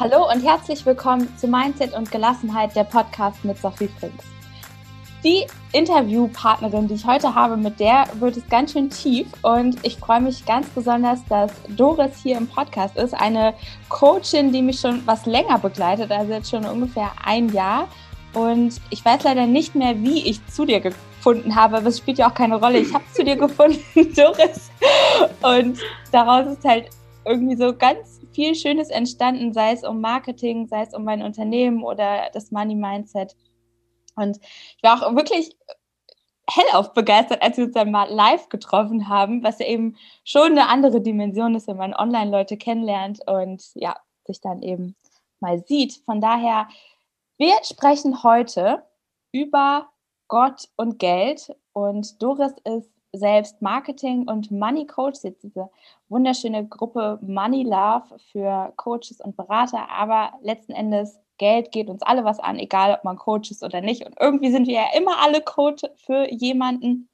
Hallo und herzlich willkommen zu Mindset und Gelassenheit, der Podcast mit Sophie Prinz. Die Interviewpartnerin, die ich heute habe, mit der wird es ganz schön tief und ich freue mich ganz besonders, dass Doris hier im Podcast ist, eine Coachin, die mich schon was länger begleitet, also jetzt schon ungefähr ein Jahr. Und ich weiß leider nicht mehr, wie ich zu dir gefunden habe, aber es spielt ja auch keine Rolle. Ich habe zu dir gefunden, Doris. Und daraus ist halt irgendwie so ganz viel Schönes entstanden, sei es um Marketing, sei es um mein Unternehmen oder das Money Mindset. Und ich war auch wirklich hellauf begeistert, als wir uns dann mal live getroffen haben, was ja eben schon eine andere Dimension ist, wenn man online Leute kennenlernt und ja, sich dann eben mal sieht. Von daher, wir sprechen heute über Gott und Geld und Doris ist selbst Marketing und Money Coach, jetzt diese wunderschöne Gruppe Money Love für Coaches und Berater, aber letzten Endes Geld geht uns alle was an, egal ob man Coach ist oder nicht. Und irgendwie sind wir ja immer alle Coach für jemanden.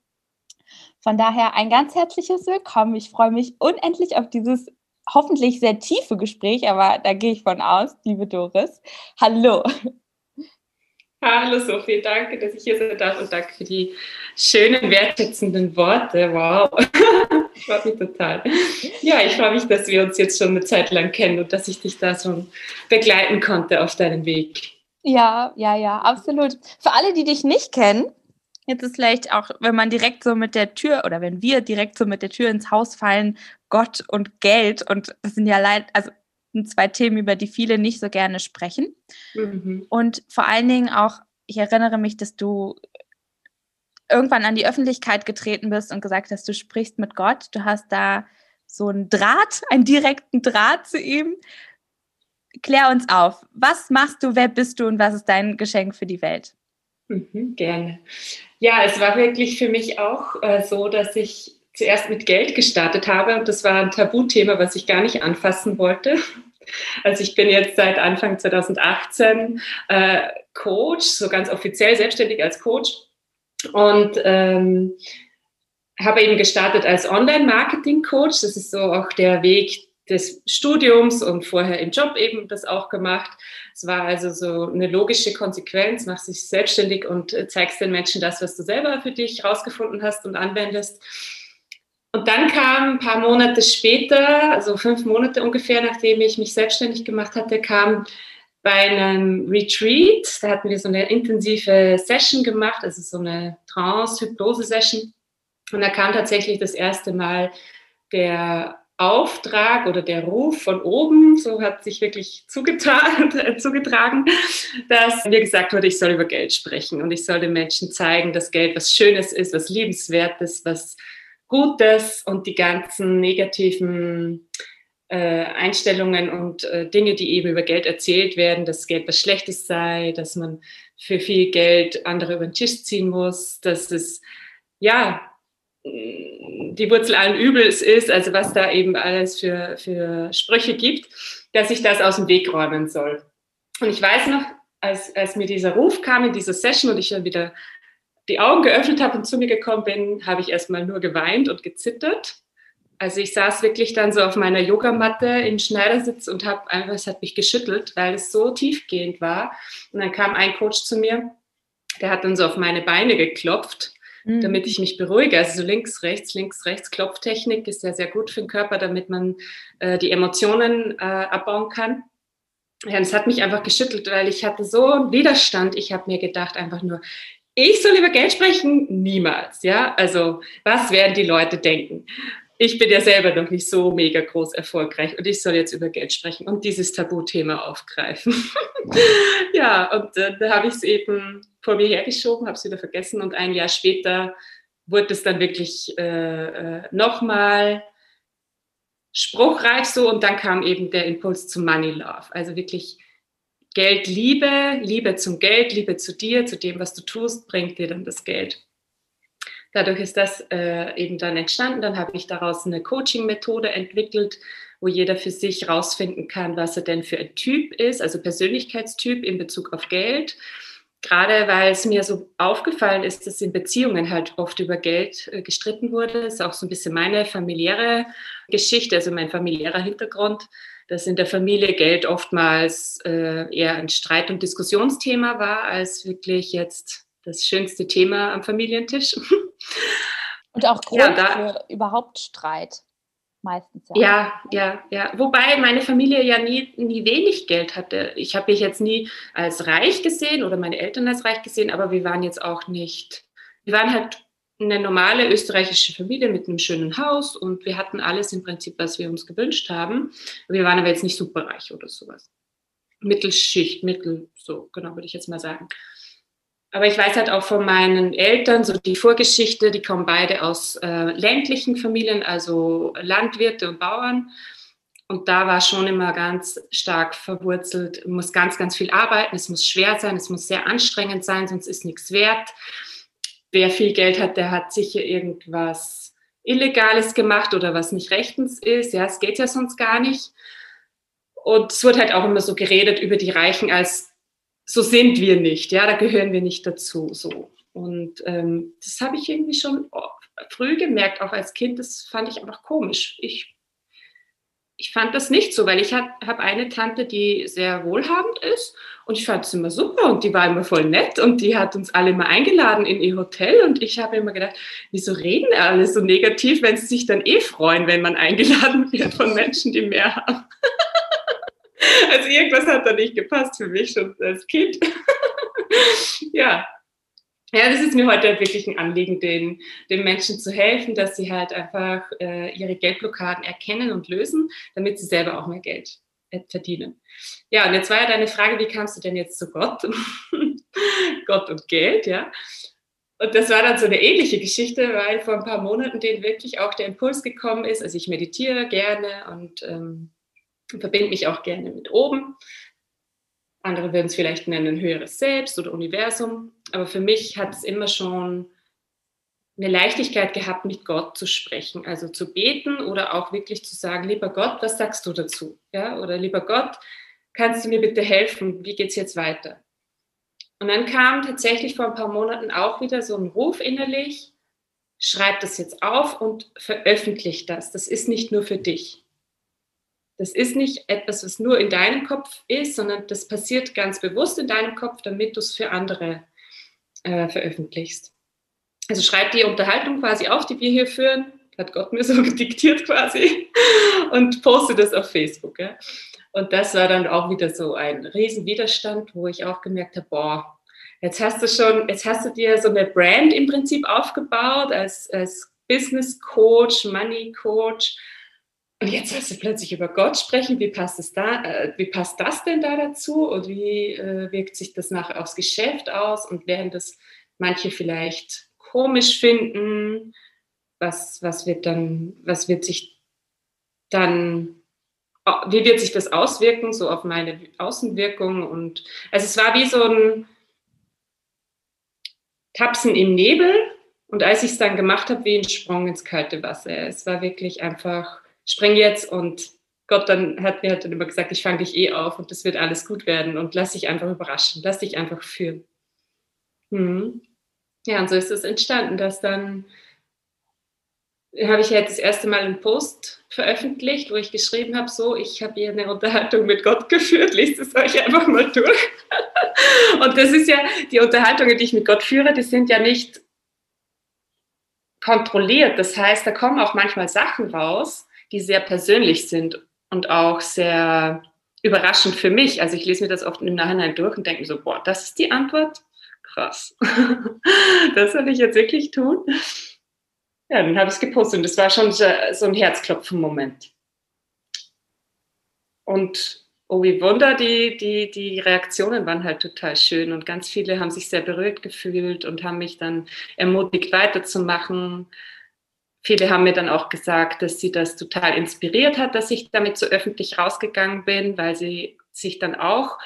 Von daher ein ganz herzliches Willkommen. Ich freue mich unendlich auf dieses hoffentlich sehr tiefe Gespräch, aber da gehe ich von aus, liebe Doris. Hallo. Hallo Sophie, danke, dass ich hier sein darf und danke für die schönen, wertschätzenden Worte. Wow, ich freue mich total. Ja, ich freue mich, dass wir uns jetzt schon eine Zeit lang kennen und dass ich dich da schon begleiten konnte auf deinem Weg. Ja, ja, ja, absolut. Für alle, die dich nicht kennen, jetzt ist vielleicht auch, wenn man direkt so mit der Tür oder wenn wir direkt so mit der Tür ins Haus fallen, Gott und Geld und das sind ja leid, also sind zwei Themen, über die viele nicht so gerne sprechen. Mhm. Und vor allen Dingen auch, ich erinnere mich, dass du irgendwann an die Öffentlichkeit getreten bist und gesagt hast, du sprichst mit Gott. Du hast da so einen Draht, einen direkten Draht zu ihm. Klär uns auf. Was machst du, wer bist du und was ist dein Geschenk für die Welt? Mhm, gerne. Ja, es war wirklich für mich auch äh, so, dass ich zuerst mit Geld gestartet habe und das war ein Tabuthema, was ich gar nicht anfassen wollte. Also ich bin jetzt seit Anfang 2018 äh, Coach, so ganz offiziell selbstständig als Coach und ähm, habe eben gestartet als Online-Marketing-Coach. Das ist so auch der Weg des Studiums und vorher im Job eben das auch gemacht. Es war also so eine logische Konsequenz, machst dich selbstständig und äh, zeigst den Menschen das, was du selber für dich rausgefunden hast und anwendest. Und dann kam ein paar Monate später, also fünf Monate ungefähr, nachdem ich mich selbstständig gemacht hatte, kam bei einem Retreat, da hatten wir so eine intensive Session gemacht, also so eine Trance-Hypnose-Session. Und da kam tatsächlich das erste Mal der Auftrag oder der Ruf von oben, so hat sich wirklich zugetragen, dass mir gesagt wurde, ich soll über Geld sprechen und ich soll den Menschen zeigen, dass Geld was Schönes ist, was Liebenswertes, was Gutes und die ganzen negativen äh, Einstellungen und äh, Dinge, die eben über Geld erzählt werden, dass Geld was Schlechtes sei, dass man für viel Geld andere über den Tisch ziehen muss, dass es ja die Wurzel allen Übels ist, also was da eben alles für, für Sprüche gibt, dass ich das aus dem Weg räumen soll. Und ich weiß noch, als, als mir dieser Ruf kam in dieser Session und ich dann wieder die Augen geöffnet habe und zu mir gekommen bin, habe ich erstmal nur geweint und gezittert. Also ich saß wirklich dann so auf meiner Yogamatte in Schneidersitz und habe einfach, es hat mich geschüttelt, weil es so tiefgehend war. Und dann kam ein Coach zu mir, der hat dann so auf meine Beine geklopft, mhm. damit ich mich beruhige. Also so links, rechts, links, rechts. Klopftechnik ist ja sehr gut für den Körper, damit man äh, die Emotionen äh, abbauen kann. Ja, es hat mich einfach geschüttelt, weil ich hatte so einen Widerstand. Ich habe mir gedacht einfach nur, ich soll über Geld sprechen? Niemals, ja. Also, was werden die Leute denken? Ich bin ja selber noch nicht so mega groß erfolgreich und ich soll jetzt über Geld sprechen und dieses Tabuthema aufgreifen. ja, und äh, da habe ich es eben vor mir hergeschoben, habe es wieder vergessen und ein Jahr später wurde es dann wirklich äh, äh, nochmal spruchreif so und dann kam eben der Impuls zum Money Love. Also wirklich Geld Liebe, Liebe zum Geld, Liebe zu dir, zu dem, was du tust, bringt dir dann das Geld. Dadurch ist das äh, eben dann entstanden. Dann habe ich daraus eine Coaching-Methode entwickelt, wo jeder für sich rausfinden kann, was er denn für ein Typ ist, also Persönlichkeitstyp in Bezug auf Geld. Gerade weil es mir so aufgefallen ist, dass in Beziehungen halt oft über Geld äh, gestritten wurde. Das ist auch so ein bisschen meine familiäre Geschichte, also mein familiärer Hintergrund dass in der Familie Geld oftmals äh, eher ein Streit- und Diskussionsthema war, als wirklich jetzt das schönste Thema am Familientisch. Und auch Grund ja, da, für überhaupt Streit meistens. Ja. ja, ja, ja. Wobei meine Familie ja nie, nie wenig Geld hatte. Ich habe mich jetzt nie als reich gesehen oder meine Eltern als reich gesehen, aber wir waren jetzt auch nicht, wir waren halt eine normale österreichische Familie mit einem schönen Haus und wir hatten alles im Prinzip, was wir uns gewünscht haben. Wir waren aber jetzt nicht superreich oder sowas. Mittelschicht, Mittel, so genau würde ich jetzt mal sagen. Aber ich weiß halt auch von meinen Eltern, so die Vorgeschichte, die kommen beide aus äh, ländlichen Familien, also Landwirte und Bauern. Und da war schon immer ganz stark verwurzelt, muss ganz, ganz viel arbeiten, es muss schwer sein, es muss sehr anstrengend sein, sonst ist nichts wert. Wer viel Geld hat, der hat sicher irgendwas Illegales gemacht oder was nicht rechtens ist. Ja, es geht ja sonst gar nicht. Und es wird halt auch immer so geredet über die Reichen als so sind wir nicht, ja, da gehören wir nicht dazu. So. Und ähm, das habe ich irgendwie schon früh gemerkt, auch als Kind, das fand ich einfach komisch. Ich, ich fand das nicht so, weil ich habe eine Tante, die sehr wohlhabend ist und ich fand es immer super und die war immer voll nett und die hat uns alle mal eingeladen in ihr Hotel und ich habe immer gedacht, wieso reden alle so negativ, wenn sie sich dann eh freuen, wenn man eingeladen wird von Menschen, die mehr haben. Also irgendwas hat da nicht gepasst für mich schon als Kind. ja. Ja, das ist mir heute wirklich ein Anliegen, den, den Menschen zu helfen, dass sie halt einfach äh, ihre Geldblockaden erkennen und lösen, damit sie selber auch mehr Geld äh, verdienen. Ja, und jetzt war ja deine Frage, wie kamst du denn jetzt zu Gott? Gott und Geld, ja. Und das war dann so eine ähnliche Geschichte, weil vor ein paar Monaten denen wirklich auch der Impuls gekommen ist. Also ich meditiere gerne und ähm, verbinde mich auch gerne mit oben. Andere würden es vielleicht nennen höheres Selbst oder Universum. Aber für mich hat es immer schon eine Leichtigkeit gehabt, mit Gott zu sprechen, also zu beten oder auch wirklich zu sagen, lieber Gott, was sagst du dazu? Ja, oder lieber Gott, kannst du mir bitte helfen? Wie geht es jetzt weiter? Und dann kam tatsächlich vor ein paar Monaten auch wieder so ein Ruf innerlich, schreib das jetzt auf und veröffentlich das. Das ist nicht nur für dich. Das ist nicht etwas, was nur in deinem Kopf ist, sondern das passiert ganz bewusst in deinem Kopf, damit du es für andere äh, veröffentlichst. Also schreib die Unterhaltung quasi auf, die wir hier führen, hat Gott mir so diktiert quasi, und poste das auf Facebook. Ja. Und das war dann auch wieder so ein Riesenwiderstand, wo ich auch gemerkt habe, boah, jetzt hast du schon, jetzt hast du dir so eine Brand im Prinzip aufgebaut als, als Business Coach, Money Coach und jetzt hast du plötzlich über Gott sprechen. Wie passt, es da, äh, wie passt das denn da dazu? Und wie äh, wirkt sich das nachher aufs Geschäft aus? Und werden das manche vielleicht komisch finden? Was, was wird dann, was wird sich dann, wie wird sich das auswirken, so auf meine Außenwirkung? Und also es war wie so ein Tapsen im Nebel. Und als ich es dann gemacht habe, wie ein Sprung ins kalte Wasser. Es war wirklich einfach spring jetzt und Gott dann hat mir halt dann immer gesagt, ich fange dich eh auf und das wird alles gut werden und lass dich einfach überraschen, lass dich einfach führen. Hm. Ja, und so ist es entstanden, dass dann habe ich jetzt das erste Mal einen Post veröffentlicht, wo ich geschrieben habe, so, ich habe hier eine Unterhaltung mit Gott geführt, lest es euch einfach mal durch. Und das ist ja, die Unterhaltungen, die ich mit Gott führe, die sind ja nicht kontrolliert. Das heißt, da kommen auch manchmal Sachen raus, die sehr persönlich sind und auch sehr überraschend für mich. Also ich lese mir das oft im Nachhinein durch und denke mir so, boah, das ist die Antwort? Krass. das soll ich jetzt wirklich tun? Ja, dann habe ich es gepostet und das war schon so ein Herzklopfen-Moment. Und oh, wie Wunder, die, die, die Reaktionen waren halt total schön und ganz viele haben sich sehr berührt gefühlt und haben mich dann ermutigt, weiterzumachen. Viele haben mir dann auch gesagt, dass sie das total inspiriert hat, dass ich damit so öffentlich rausgegangen bin, weil sie sich dann auch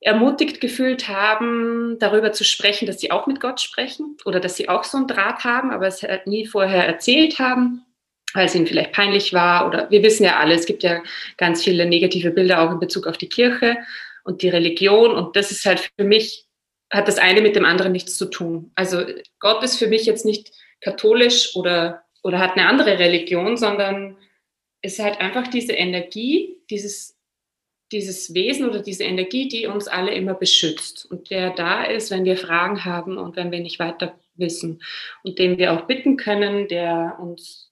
ermutigt gefühlt haben, darüber zu sprechen, dass sie auch mit Gott sprechen oder dass sie auch so einen Draht haben, aber es halt nie vorher erzählt haben, weil es ihnen vielleicht peinlich war oder wir wissen ja alle, es gibt ja ganz viele negative Bilder auch in Bezug auf die Kirche und die Religion und das ist halt für mich, hat das eine mit dem anderen nichts zu tun. Also Gott ist für mich jetzt nicht katholisch oder oder hat eine andere Religion, sondern ist halt einfach diese Energie, dieses, dieses Wesen oder diese Energie, die uns alle immer beschützt und der da ist, wenn wir Fragen haben und wenn wir nicht weiter wissen und den wir auch bitten können, der uns,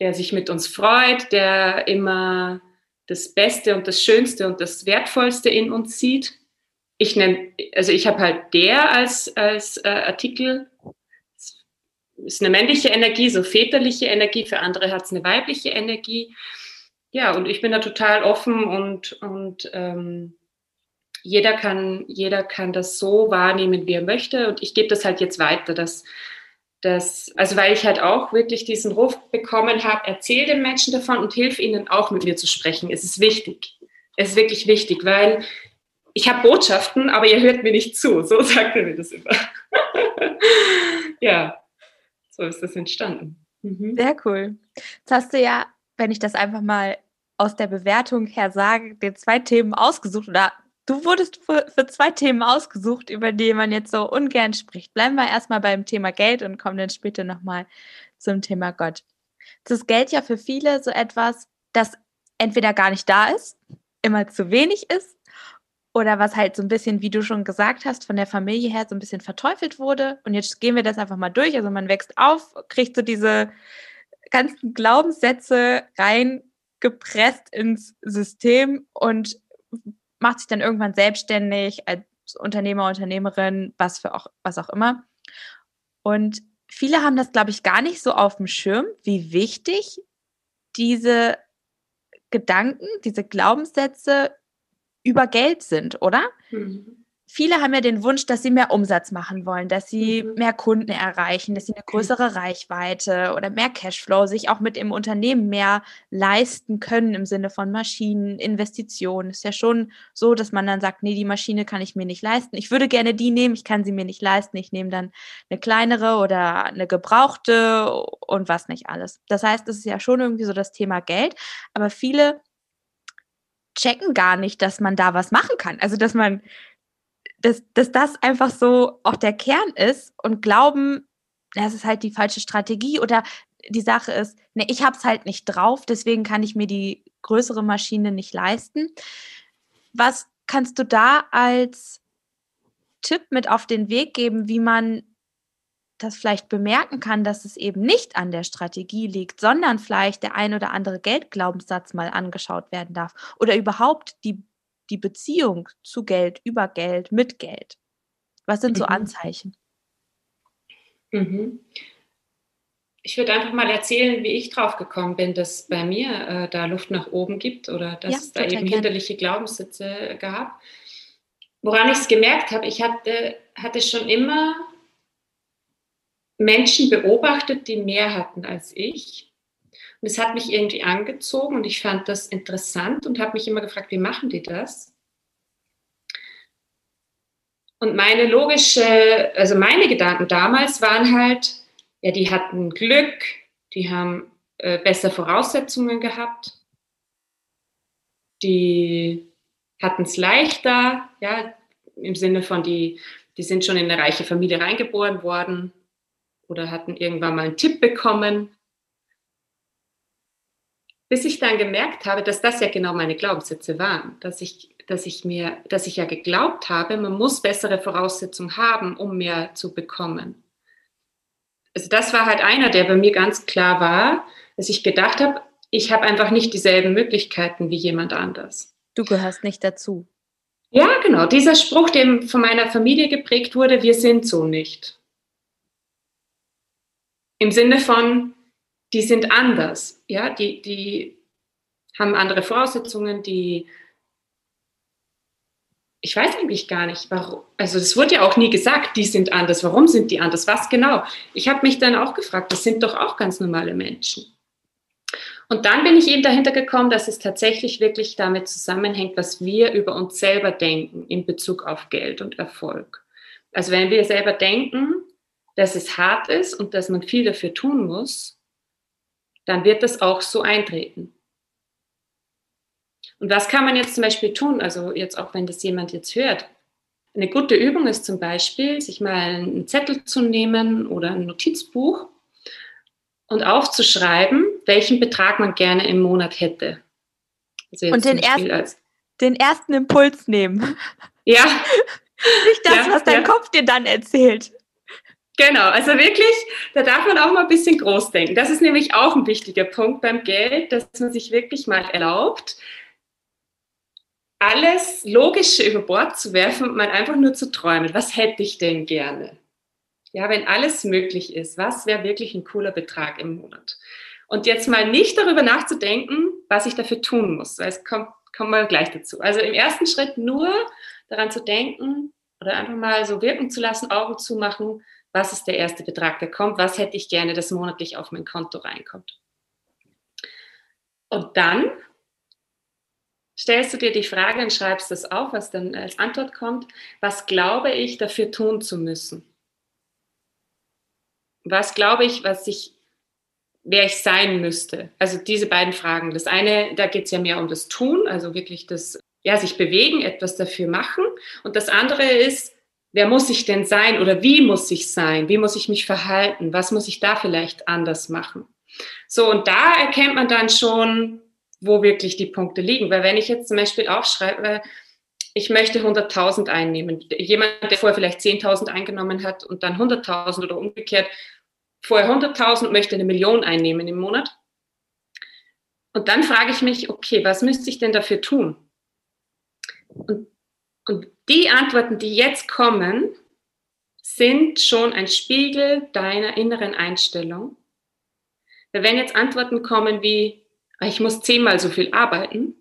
der sich mit uns freut, der immer das Beste und das Schönste und das Wertvollste in uns sieht. Ich nenne, also ich habe halt der als, als äh, Artikel ist eine männliche Energie, so väterliche Energie, für andere hat es eine weibliche Energie. Ja, und ich bin da total offen und, und ähm, jeder, kann, jeder kann das so wahrnehmen, wie er möchte. Und ich gebe das halt jetzt weiter, dass, dass, also weil ich halt auch wirklich diesen Ruf bekommen habe, erzähl den Menschen davon und hilf ihnen auch mit mir zu sprechen. Es ist wichtig. Es ist wirklich wichtig, weil ich habe Botschaften, aber ihr hört mir nicht zu. So sagt er mir das immer. ja so ist das entstanden. Mhm. Sehr cool. Jetzt hast du ja, wenn ich das einfach mal aus der Bewertung her sage, dir zwei Themen ausgesucht oder du wurdest für, für, zwei Themen ausgesucht, über die man jetzt so ungern spricht. Bleiben wir erstmal beim Thema Geld und kommen dann später nochmal zum Thema Gott. Das ist Geld ja für viele so etwas, das entweder gar nicht da ist, immer zu wenig ist oder was halt so ein bisschen, wie du schon gesagt hast, von der Familie her so ein bisschen verteufelt wurde. Und jetzt gehen wir das einfach mal durch. Also man wächst auf, kriegt so diese ganzen Glaubenssätze reingepresst ins System und macht sich dann irgendwann selbstständig als Unternehmer, Unternehmerin, was für auch, was auch immer. Und viele haben das, glaube ich, gar nicht so auf dem Schirm, wie wichtig diese Gedanken, diese Glaubenssätze über Geld sind, oder? Mhm. Viele haben ja den Wunsch, dass sie mehr Umsatz machen wollen, dass sie mhm. mehr Kunden erreichen, dass sie eine größere Reichweite oder mehr Cashflow sich auch mit im Unternehmen mehr leisten können im Sinne von Maschinen, Investitionen. Ist ja schon so, dass man dann sagt, nee, die Maschine kann ich mir nicht leisten. Ich würde gerne die nehmen, ich kann sie mir nicht leisten. Ich nehme dann eine kleinere oder eine gebrauchte und was nicht alles. Das heißt, es ist ja schon irgendwie so das Thema Geld, aber viele checken gar nicht, dass man da was machen kann. Also, dass man, dass, dass das einfach so auch der Kern ist und glauben, das ist halt die falsche Strategie oder die Sache ist, ne, ich habe es halt nicht drauf, deswegen kann ich mir die größere Maschine nicht leisten. Was kannst du da als Tipp mit auf den Weg geben, wie man das vielleicht bemerken kann, dass es eben nicht an der Strategie liegt, sondern vielleicht der ein oder andere Geldglaubenssatz mal angeschaut werden darf oder überhaupt die, die Beziehung zu Geld, über Geld, mit Geld. Was sind so mhm. Anzeichen? Mhm. Ich würde einfach mal erzählen, wie ich drauf gekommen bin, dass bei mir äh, da Luft nach oben gibt oder dass ja, es da eben gerne. hinderliche Glaubenssitze gab. Woran ich es gemerkt habe, ich hatte, hatte schon immer Menschen beobachtet, die mehr hatten als ich. Und es hat mich irgendwie angezogen und ich fand das interessant und habe mich immer gefragt, wie machen die das? Und meine logische, also meine Gedanken damals waren halt, ja, die hatten Glück, die haben äh, bessere Voraussetzungen gehabt, die hatten es leichter, ja, im Sinne von, die, die sind schon in eine reiche Familie reingeboren worden, oder hatten irgendwann mal einen Tipp bekommen. Bis ich dann gemerkt habe, dass das ja genau meine Glaubenssätze waren, dass ich, dass ich mir, dass ich ja geglaubt habe, man muss bessere Voraussetzungen haben, um mehr zu bekommen. Also das war halt einer, der bei mir ganz klar war, dass ich gedacht habe, ich habe einfach nicht dieselben Möglichkeiten wie jemand anders. Du gehörst nicht dazu. Ja, genau. Dieser Spruch, der von meiner Familie geprägt wurde, wir sind so nicht. Im Sinne von, die sind anders, ja, die, die haben andere Voraussetzungen, die, ich weiß eigentlich gar nicht, warum, also es wurde ja auch nie gesagt, die sind anders, warum sind die anders, was genau? Ich habe mich dann auch gefragt, das sind doch auch ganz normale Menschen. Und dann bin ich eben dahinter gekommen, dass es tatsächlich wirklich damit zusammenhängt, was wir über uns selber denken in Bezug auf Geld und Erfolg. Also wenn wir selber denken, dass es hart ist und dass man viel dafür tun muss, dann wird das auch so eintreten. Und was kann man jetzt zum Beispiel tun? Also jetzt auch wenn das jemand jetzt hört. Eine gute Übung ist zum Beispiel, sich mal einen Zettel zu nehmen oder ein Notizbuch und aufzuschreiben, welchen Betrag man gerne im Monat hätte. Also und den, erst, den ersten Impuls nehmen. Ja. Nicht das, ja, was dein ja. Kopf dir dann erzählt. Genau, also wirklich, da darf man auch mal ein bisschen groß denken. Das ist nämlich auch ein wichtiger Punkt beim Geld, dass man sich wirklich mal erlaubt, alles Logische über Bord zu werfen und mal einfach nur zu träumen. Was hätte ich denn gerne? Ja, wenn alles möglich ist, was wäre wirklich ein cooler Betrag im Monat? Und jetzt mal nicht darüber nachzudenken, was ich dafür tun muss. Es kommt, kommen wir gleich dazu. Also im ersten Schritt nur daran zu denken oder einfach mal so wirken zu lassen, Augen zu machen, was ist der erste Betrag, der kommt, was hätte ich gerne, dass monatlich auf mein Konto reinkommt. Und dann stellst du dir die Frage und schreibst das auf, was dann als Antwort kommt, was glaube ich dafür tun zu müssen? Was glaube ich, was ich, wer ich sein müsste? Also diese beiden Fragen. Das eine, da geht es ja mehr um das Tun, also wirklich das, ja, sich bewegen, etwas dafür machen. Und das andere ist, wer muss ich denn sein oder wie muss ich sein? Wie muss ich mich verhalten? Was muss ich da vielleicht anders machen? So, und da erkennt man dann schon, wo wirklich die Punkte liegen. Weil wenn ich jetzt zum Beispiel aufschreibe, ich möchte 100.000 einnehmen, jemand, der vorher vielleicht 10.000 eingenommen hat und dann 100.000 oder umgekehrt, vorher 100.000 und möchte eine Million einnehmen im Monat. Und dann frage ich mich, okay, was müsste ich denn dafür tun? Und und die Antworten, die jetzt kommen, sind schon ein Spiegel deiner inneren Einstellung. wenn jetzt Antworten kommen wie, ah, ich muss zehnmal so viel arbeiten,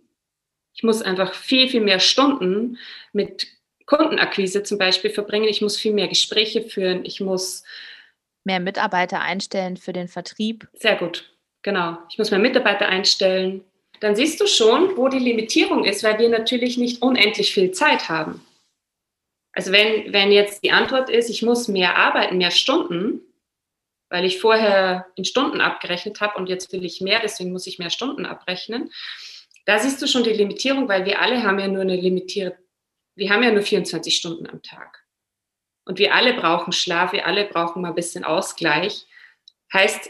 ich muss einfach viel, viel mehr Stunden mit Kundenakquise zum Beispiel verbringen, ich muss viel mehr Gespräche führen, ich muss mehr Mitarbeiter einstellen für den Vertrieb. Sehr gut, genau. Ich muss mehr Mitarbeiter einstellen, dann siehst du schon, wo die Limitierung ist, weil wir natürlich nicht unendlich viel Zeit haben. Also wenn, wenn jetzt die Antwort ist, ich muss mehr arbeiten, mehr Stunden, weil ich vorher in Stunden abgerechnet habe und jetzt will ich mehr, deswegen muss ich mehr Stunden abrechnen. Da siehst du schon die Limitierung, weil wir alle haben ja nur eine limitierte, wir haben ja nur 24 Stunden am Tag. Und wir alle brauchen Schlaf, wir alle brauchen mal ein bisschen Ausgleich. Heißt,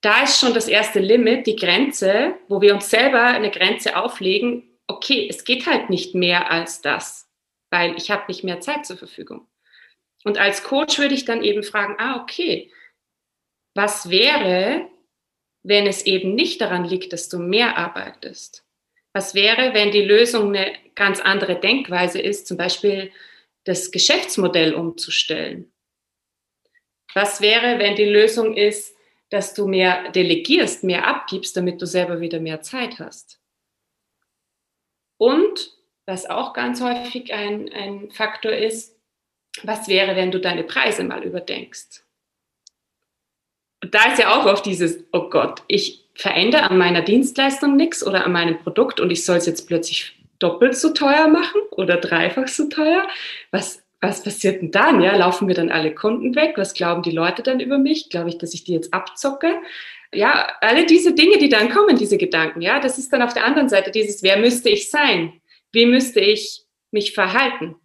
da ist schon das erste Limit, die Grenze, wo wir uns selber eine Grenze auflegen, okay, es geht halt nicht mehr als das, weil ich habe nicht mehr Zeit zur Verfügung. Und als Coach würde ich dann eben fragen, ah, okay, was wäre, wenn es eben nicht daran liegt, dass du mehr arbeitest? Was wäre, wenn die Lösung eine ganz andere Denkweise ist, zum Beispiel das Geschäftsmodell umzustellen? Was wäre, wenn die Lösung ist, dass du mehr delegierst, mehr abgibst, damit du selber wieder mehr Zeit hast. Und was auch ganz häufig ein, ein Faktor ist, was wäre, wenn du deine Preise mal überdenkst? Und da ist ja auch oft dieses, oh Gott, ich verändere an meiner Dienstleistung nichts oder an meinem Produkt und ich soll es jetzt plötzlich doppelt so teuer machen oder dreifach so teuer. Was, was passiert denn dann? Ja, laufen mir dann alle Kunden weg? Was glauben die Leute dann über mich? Glaube ich, dass ich die jetzt abzocke? Ja, alle diese Dinge, die dann kommen, diese Gedanken, ja, das ist dann auf der anderen Seite dieses, wer müsste ich sein? Wie müsste ich mich verhalten?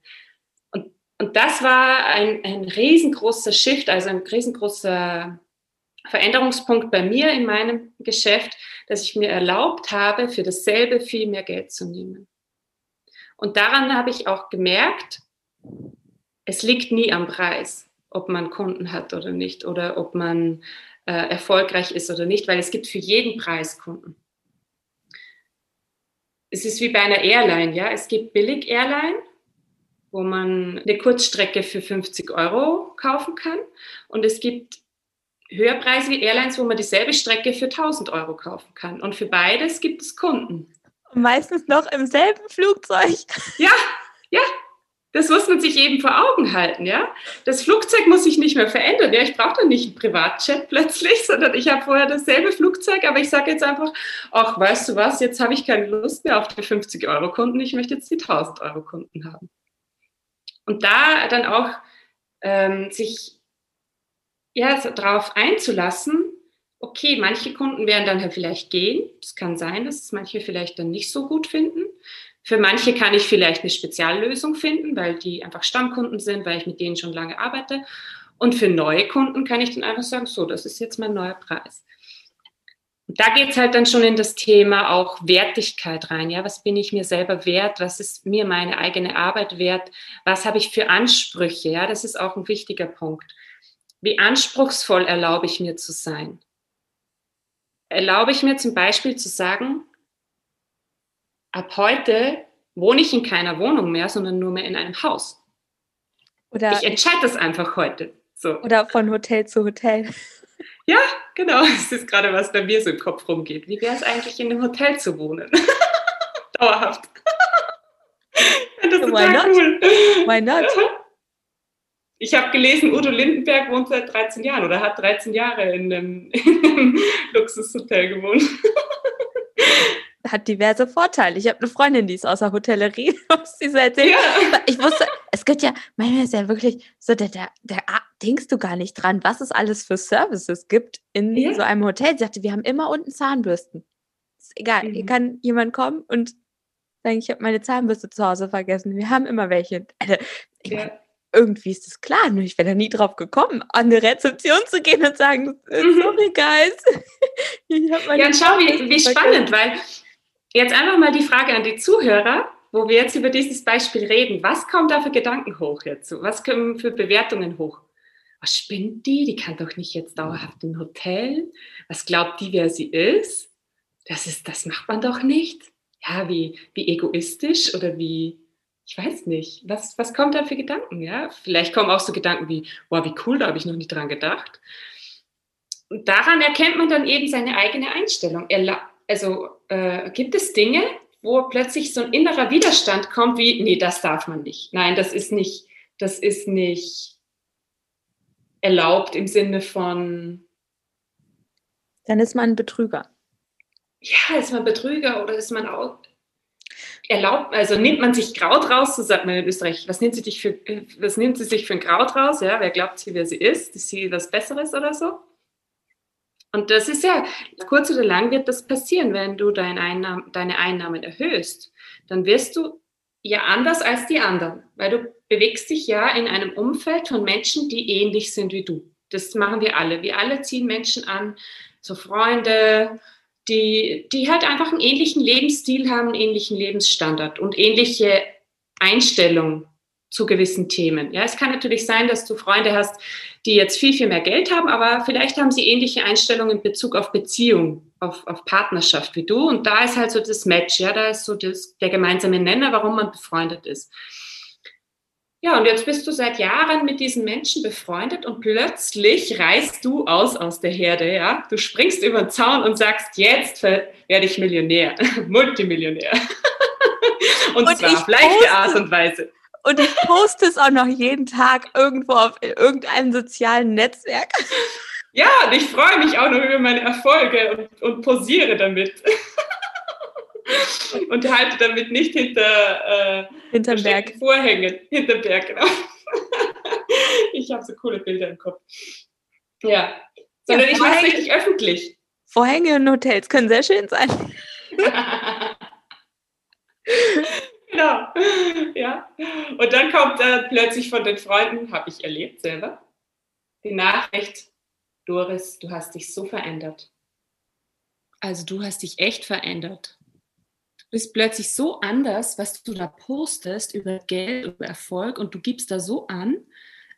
Und, und das war ein, ein riesengroßer Shift, also ein riesengroßer Veränderungspunkt bei mir in meinem Geschäft, dass ich mir erlaubt habe, für dasselbe viel mehr Geld zu nehmen. Und daran habe ich auch gemerkt, es liegt nie am Preis, ob man Kunden hat oder nicht oder ob man äh, erfolgreich ist oder nicht, weil es gibt für jeden Preis Kunden. Es ist wie bei einer Airline, ja. Es gibt Billig-Airline, wo man eine Kurzstrecke für 50 Euro kaufen kann. Und es gibt höherpreisige Airlines, wo man dieselbe Strecke für 1000 Euro kaufen kann. Und für beides gibt es Kunden. Meistens noch im selben Flugzeug. Ja, ja, das muss man sich eben vor Augen halten, ja. Das Flugzeug muss sich nicht mehr verändern. Ja, ich brauche dann nicht einen Privatjet plötzlich, sondern ich habe vorher dasselbe Flugzeug, aber ich sage jetzt einfach, ach, weißt du was, jetzt habe ich keine Lust mehr auf die 50-Euro-Kunden, ich möchte jetzt die 1000-Euro-Kunden haben. Und da dann auch ähm, sich ja, darauf einzulassen, okay, manche Kunden werden dann vielleicht gehen. Es kann sein, dass es manche vielleicht dann nicht so gut finden. Für manche kann ich vielleicht eine Speziallösung finden, weil die einfach Stammkunden sind, weil ich mit denen schon lange arbeite. Und für neue Kunden kann ich dann einfach sagen, so, das ist jetzt mein neuer Preis. da geht es halt dann schon in das Thema auch Wertigkeit rein. Ja, was bin ich mir selber wert? Was ist mir meine eigene Arbeit wert? Was habe ich für Ansprüche? Ja, das ist auch ein wichtiger Punkt. Wie anspruchsvoll erlaube ich mir zu sein? Erlaube ich mir zum Beispiel zu sagen, ab heute wohne ich in keiner Wohnung mehr, sondern nur mehr in einem Haus. Oder ich entscheide das einfach heute. So. Oder von Hotel zu Hotel. Ja, genau. Das ist gerade, was bei mir so im Kopf rumgeht. Wie wäre es eigentlich, in einem Hotel zu wohnen? Dauerhaft. das ist Why not? cool. Why not? Ich habe gelesen, Udo Lindenberg wohnt seit 13 Jahren oder hat 13 Jahre in einem, in einem Luxushotel gewohnt. Hat diverse Vorteile. Ich habe eine Freundin, die ist aus der Hotellerie, muss sie so. Ja. Ich wusste, es gibt ja, manchmal ist ja wirklich so, da, da, da denkst du gar nicht dran, was es alles für Services gibt in ja. so einem Hotel. Sie sagte, wir haben immer unten Zahnbürsten. Ist egal, mhm. hier kann jemand kommen und sagen, ich habe meine Zahnbürste zu Hause vergessen. Wir haben immer welche. Also, ja irgendwie ist es klar, nur ich wäre da nie drauf gekommen, an eine Rezeption zu gehen und sagen, äh, mhm. sorry guys. ja, und schau, wie, wie spannend, weil jetzt einfach mal die Frage an die Zuhörer, wo wir jetzt über dieses Beispiel reden. Was kommt da für Gedanken hoch jetzt? Was kommen für Bewertungen hoch? Was spinnt die? Die kann doch nicht jetzt dauerhaft im Hotel. Was glaubt die, wer sie ist? Das ist, das macht man doch nicht. Ja, wie, wie egoistisch oder wie, ich weiß nicht, was, was kommt da für Gedanken? Ja? Vielleicht kommen auch so Gedanken wie, wow, wie cool, da habe ich noch nie dran gedacht. Und daran erkennt man dann eben seine eigene Einstellung. Also äh, gibt es Dinge, wo plötzlich so ein innerer Widerstand kommt, wie, nee, das darf man nicht. Nein, das ist nicht, das ist nicht erlaubt im Sinne von. Dann ist man ein Betrüger. Ja, ist man Betrüger oder ist man auch erlaubt, also nimmt man sich Kraut raus, so sagt man in Österreich, was nimmt sie, dich für, was nimmt sie sich für ein Kraut raus? Ja, wer glaubt sie, wer sie ist? Ist sie was Besseres oder so? Und das ist ja, kurz oder lang wird das passieren, wenn du dein Einnahme, deine Einnahmen erhöhst. Dann wirst du ja anders als die anderen, weil du bewegst dich ja in einem Umfeld von Menschen, die ähnlich sind wie du. Das machen wir alle. Wir alle ziehen Menschen an, so Freunde, die, die halt einfach einen ähnlichen Lebensstil haben, einen ähnlichen Lebensstandard und ähnliche Einstellung zu gewissen Themen. Ja, es kann natürlich sein, dass du Freunde hast, die jetzt viel, viel mehr Geld haben, aber vielleicht haben sie ähnliche Einstellungen in Bezug auf Beziehung, auf, auf Partnerschaft wie du. Und da ist halt so das Match, ja, da ist so das, der gemeinsame Nenner, warum man befreundet ist. Ja, und jetzt bist du seit Jahren mit diesen Menschen befreundet und plötzlich reißt du aus aus der Herde, ja? Du springst über den Zaun und sagst, jetzt werde ich Millionär, Multimillionär. und, und zwar auf leichte Art und Weise. Und ich poste es auch noch jeden Tag irgendwo auf irgendeinem sozialen Netzwerk. Ja, und ich freue mich auch noch über meine Erfolge und, und posiere damit. und halte damit nicht hinter äh, hinterm Berg. Vorhängen. Hinterm Berg, genau. ich habe so coole Bilder im Kopf. Ja. Sondern ja, ich mache es richtig öffentlich. Vorhänge in Hotels können sehr schön sein. genau. Ja. Und dann kommt äh, plötzlich von den Freunden, habe ich erlebt selber, die Nachricht, Doris, du hast dich so verändert. Also du hast dich echt verändert bist plötzlich so anders, was du da postest über Geld, über Erfolg und du gibst da so an.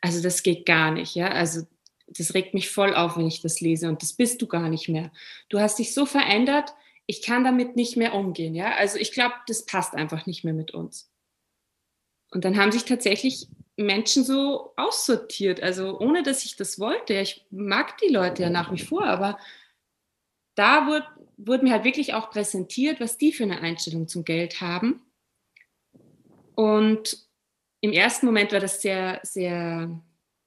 Also das geht gar nicht, ja. Also das regt mich voll auf, wenn ich das lese und das bist du gar nicht mehr. Du hast dich so verändert, ich kann damit nicht mehr umgehen, ja. Also ich glaube, das passt einfach nicht mehr mit uns. Und dann haben sich tatsächlich Menschen so aussortiert, also ohne dass ich das wollte. Ich mag die Leute ja nach wie vor, aber da wurde, wurde mir halt wirklich auch präsentiert, was die für eine Einstellung zum Geld haben. Und im ersten Moment war das sehr, sehr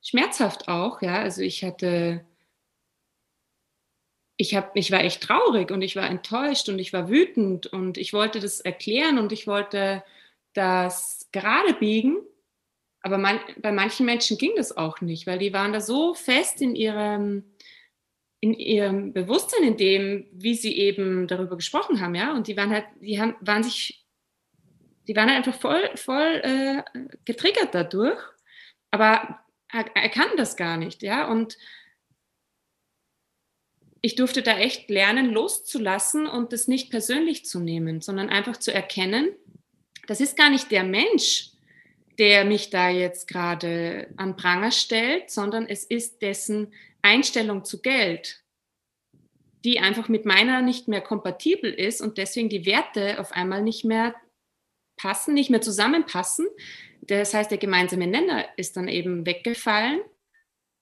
schmerzhaft auch, ja. Also ich hatte, ich habe, ich war echt traurig und ich war enttäuscht und ich war wütend und ich wollte das erklären und ich wollte das gerade biegen. Aber man, bei manchen Menschen ging das auch nicht, weil die waren da so fest in ihrem in ihrem Bewusstsein, in dem, wie sie eben darüber gesprochen haben, ja, und die waren halt, die haben, waren sich, die waren halt einfach voll, voll äh, getriggert dadurch, aber er, erkannten das gar nicht, ja, und ich durfte da echt lernen, loszulassen und das nicht persönlich zu nehmen, sondern einfach zu erkennen, das ist gar nicht der Mensch, der mich da jetzt gerade an Pranger stellt, sondern es ist dessen Einstellung zu Geld, die einfach mit meiner nicht mehr kompatibel ist und deswegen die Werte auf einmal nicht mehr passen, nicht mehr zusammenpassen. Das heißt, der gemeinsame Nenner ist dann eben weggefallen.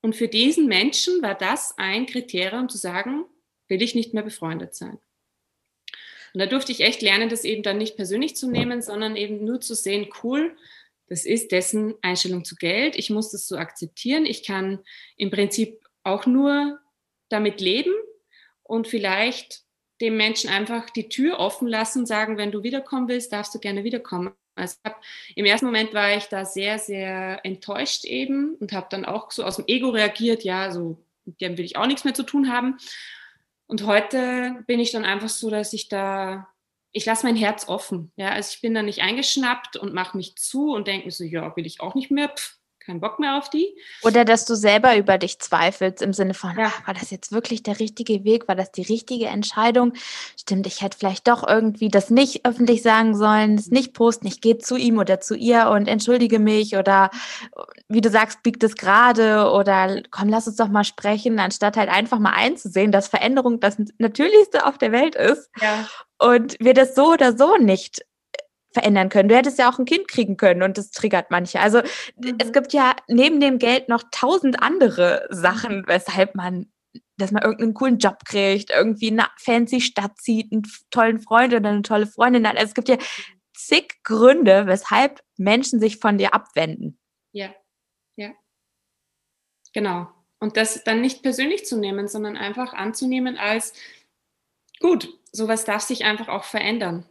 Und für diesen Menschen war das ein Kriterium zu sagen, will ich nicht mehr befreundet sein. Und da durfte ich echt lernen, das eben dann nicht persönlich zu nehmen, sondern eben nur zu sehen, cool, das ist dessen Einstellung zu Geld. Ich muss das so akzeptieren. Ich kann im Prinzip auch nur damit leben und vielleicht dem Menschen einfach die Tür offen lassen und sagen, wenn du wiederkommen willst, darfst du gerne wiederkommen. Also hab, im ersten Moment war ich da sehr, sehr enttäuscht eben und habe dann auch so aus dem Ego reagiert, ja, so mit dem will ich auch nichts mehr zu tun haben. Und heute bin ich dann einfach so, dass ich da, ich lasse mein Herz offen. Ja, also ich bin da nicht eingeschnappt und mache mich zu und denke mir so, ja, will ich auch nicht mehr. Pff, keinen Bock mehr auf die. Oder dass du selber über dich zweifelst im Sinne von, ja. ach, war das jetzt wirklich der richtige Weg? War das die richtige Entscheidung? Stimmt, ich hätte vielleicht doch irgendwie das nicht öffentlich sagen sollen, das nicht posten. Ich gehe zu ihm oder zu ihr und entschuldige mich oder wie du sagst, biegt es gerade oder komm, lass uns doch mal sprechen, anstatt halt einfach mal einzusehen, dass Veränderung das Natürlichste auf der Welt ist. Ja. Und wir das so oder so nicht verändern können. Du hättest ja auch ein Kind kriegen können und das triggert manche. Also mhm. es gibt ja neben dem Geld noch tausend andere Sachen, weshalb man, dass man irgendeinen coolen Job kriegt, irgendwie in eine fancy Stadt zieht, einen tollen Freund oder eine tolle Freundin. Also es gibt ja zig Gründe, weshalb Menschen sich von dir abwenden. Ja, ja. Genau. Und das dann nicht persönlich zu nehmen, sondern einfach anzunehmen als, gut, sowas darf sich einfach auch verändern.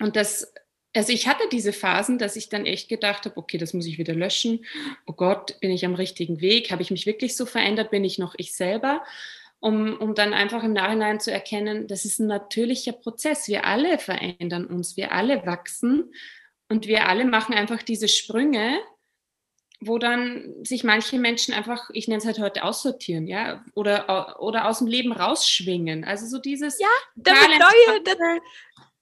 Und das also ich hatte diese Phasen, dass ich dann echt gedacht habe, okay, das muss ich wieder löschen. Oh Gott, bin ich am richtigen Weg? Habe ich mich wirklich so verändert? Bin ich noch ich selber? Um, um dann einfach im Nachhinein zu erkennen, das ist ein natürlicher Prozess. Wir alle verändern uns, wir alle wachsen und wir alle machen einfach diese Sprünge, wo dann sich manche Menschen einfach, ich nenne es halt heute aussortieren, ja, oder, oder aus dem Leben rausschwingen. Also so dieses. Ja, damit neue,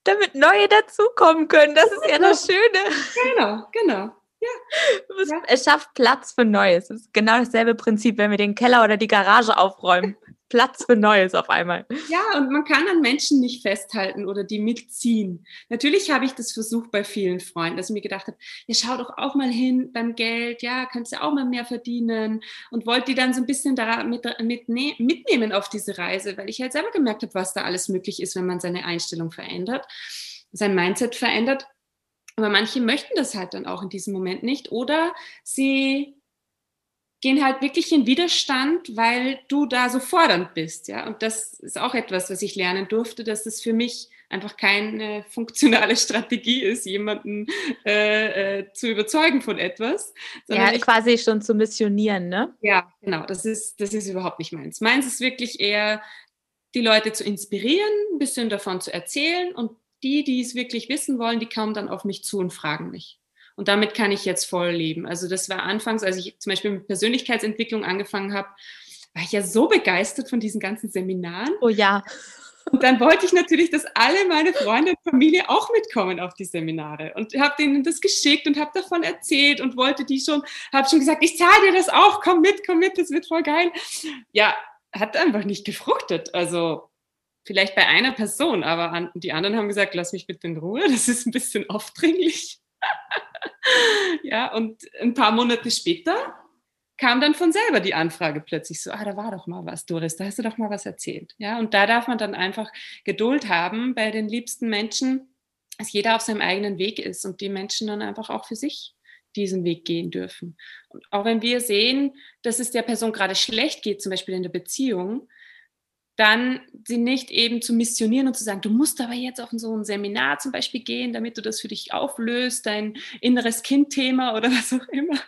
damit neue dazukommen können. Das ist ja das Schöne. Genau, genau. Ja. Es schafft Platz für Neues. Es ist genau dasselbe Prinzip, wenn wir den Keller oder die Garage aufräumen. Platz für Neues auf einmal. Ja, und man kann an Menschen nicht festhalten oder die mitziehen. Natürlich habe ich das versucht bei vielen Freunden, dass ich mir gedacht habe, ja, schau doch auch mal hin beim Geld, ja, kannst du auch mal mehr verdienen und wollte die dann so ein bisschen da mit, mit, mitnehmen auf diese Reise, weil ich halt selber gemerkt habe, was da alles möglich ist, wenn man seine Einstellung verändert, sein Mindset verändert. Aber manche möchten das halt dann auch in diesem Moment nicht oder sie gehen halt wirklich in Widerstand, weil du da so fordernd bist, ja. Und das ist auch etwas, was ich lernen durfte, dass das für mich einfach keine funktionale Strategie ist, jemanden äh, äh, zu überzeugen von etwas. Ja, ich, quasi schon zu missionieren, ne? Ja, genau. Das ist, das ist überhaupt nicht meins. Meins ist wirklich eher, die Leute zu inspirieren, ein bisschen davon zu erzählen und die, die es wirklich wissen wollen, die kommen dann auf mich zu und fragen mich. Und damit kann ich jetzt voll leben. Also das war anfangs, als ich zum Beispiel mit Persönlichkeitsentwicklung angefangen habe, war ich ja so begeistert von diesen ganzen Seminaren. Oh ja. Und dann wollte ich natürlich, dass alle meine Freunde und Familie auch mitkommen auf die Seminare und habe denen das geschickt und habe davon erzählt und wollte die schon, habe schon gesagt, ich zahle dir das auch, komm mit, komm mit, das wird voll geil. Ja, hat einfach nicht gefruchtet. Also vielleicht bei einer Person, aber die anderen haben gesagt, lass mich bitte in Ruhe, das ist ein bisschen aufdringlich. ja, und ein paar Monate später kam dann von selber die Anfrage plötzlich so, ah, da war doch mal was, Doris, da hast du doch mal was erzählt. Ja, und da darf man dann einfach Geduld haben bei den liebsten Menschen, dass jeder auf seinem eigenen Weg ist und die Menschen dann einfach auch für sich diesen Weg gehen dürfen. Und auch wenn wir sehen, dass es der Person gerade schlecht geht, zum Beispiel in der Beziehung, dann sie nicht eben zu missionieren und zu sagen, du musst aber jetzt auf so ein Seminar zum Beispiel gehen, damit du das für dich auflöst, dein inneres Kindthema oder was auch immer.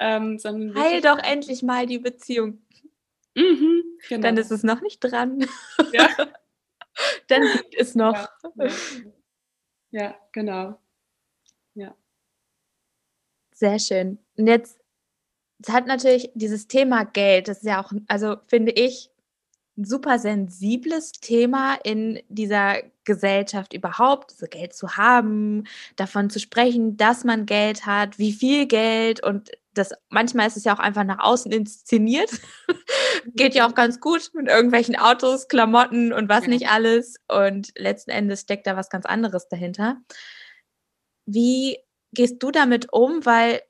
ähm, Heil doch endlich mal die Beziehung. Mhm, genau. Dann ist es noch nicht dran. Ja. dann liegt es noch. Ja, ja. ja, genau. Ja. Sehr schön. Und jetzt es hat natürlich dieses Thema Geld, das ist ja auch, also finde ich, super sensibles Thema in dieser Gesellschaft überhaupt, so Geld zu haben, davon zu sprechen, dass man Geld hat, wie viel Geld und das manchmal ist es ja auch einfach nach außen inszeniert. Geht ja auch ganz gut mit irgendwelchen Autos, Klamotten und was nicht alles. Und letzten Endes steckt da was ganz anderes dahinter. Wie gehst du damit um? Weil,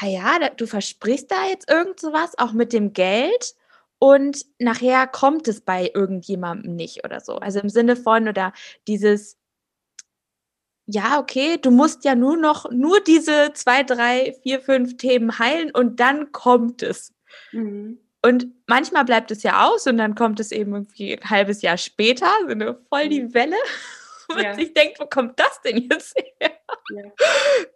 ja, du versprichst da jetzt irgend sowas, auch mit dem Geld und nachher kommt es bei irgendjemandem nicht oder so. Also im Sinne von oder dieses, ja, okay, du musst ja nur noch nur diese zwei, drei, vier, fünf Themen heilen und dann kommt es. Mhm. Und manchmal bleibt es ja aus und dann kommt es eben irgendwie ein halbes Jahr später, so eine voll die mhm. Welle. Und ja. sich denkt, wo kommt das denn jetzt her? Ja.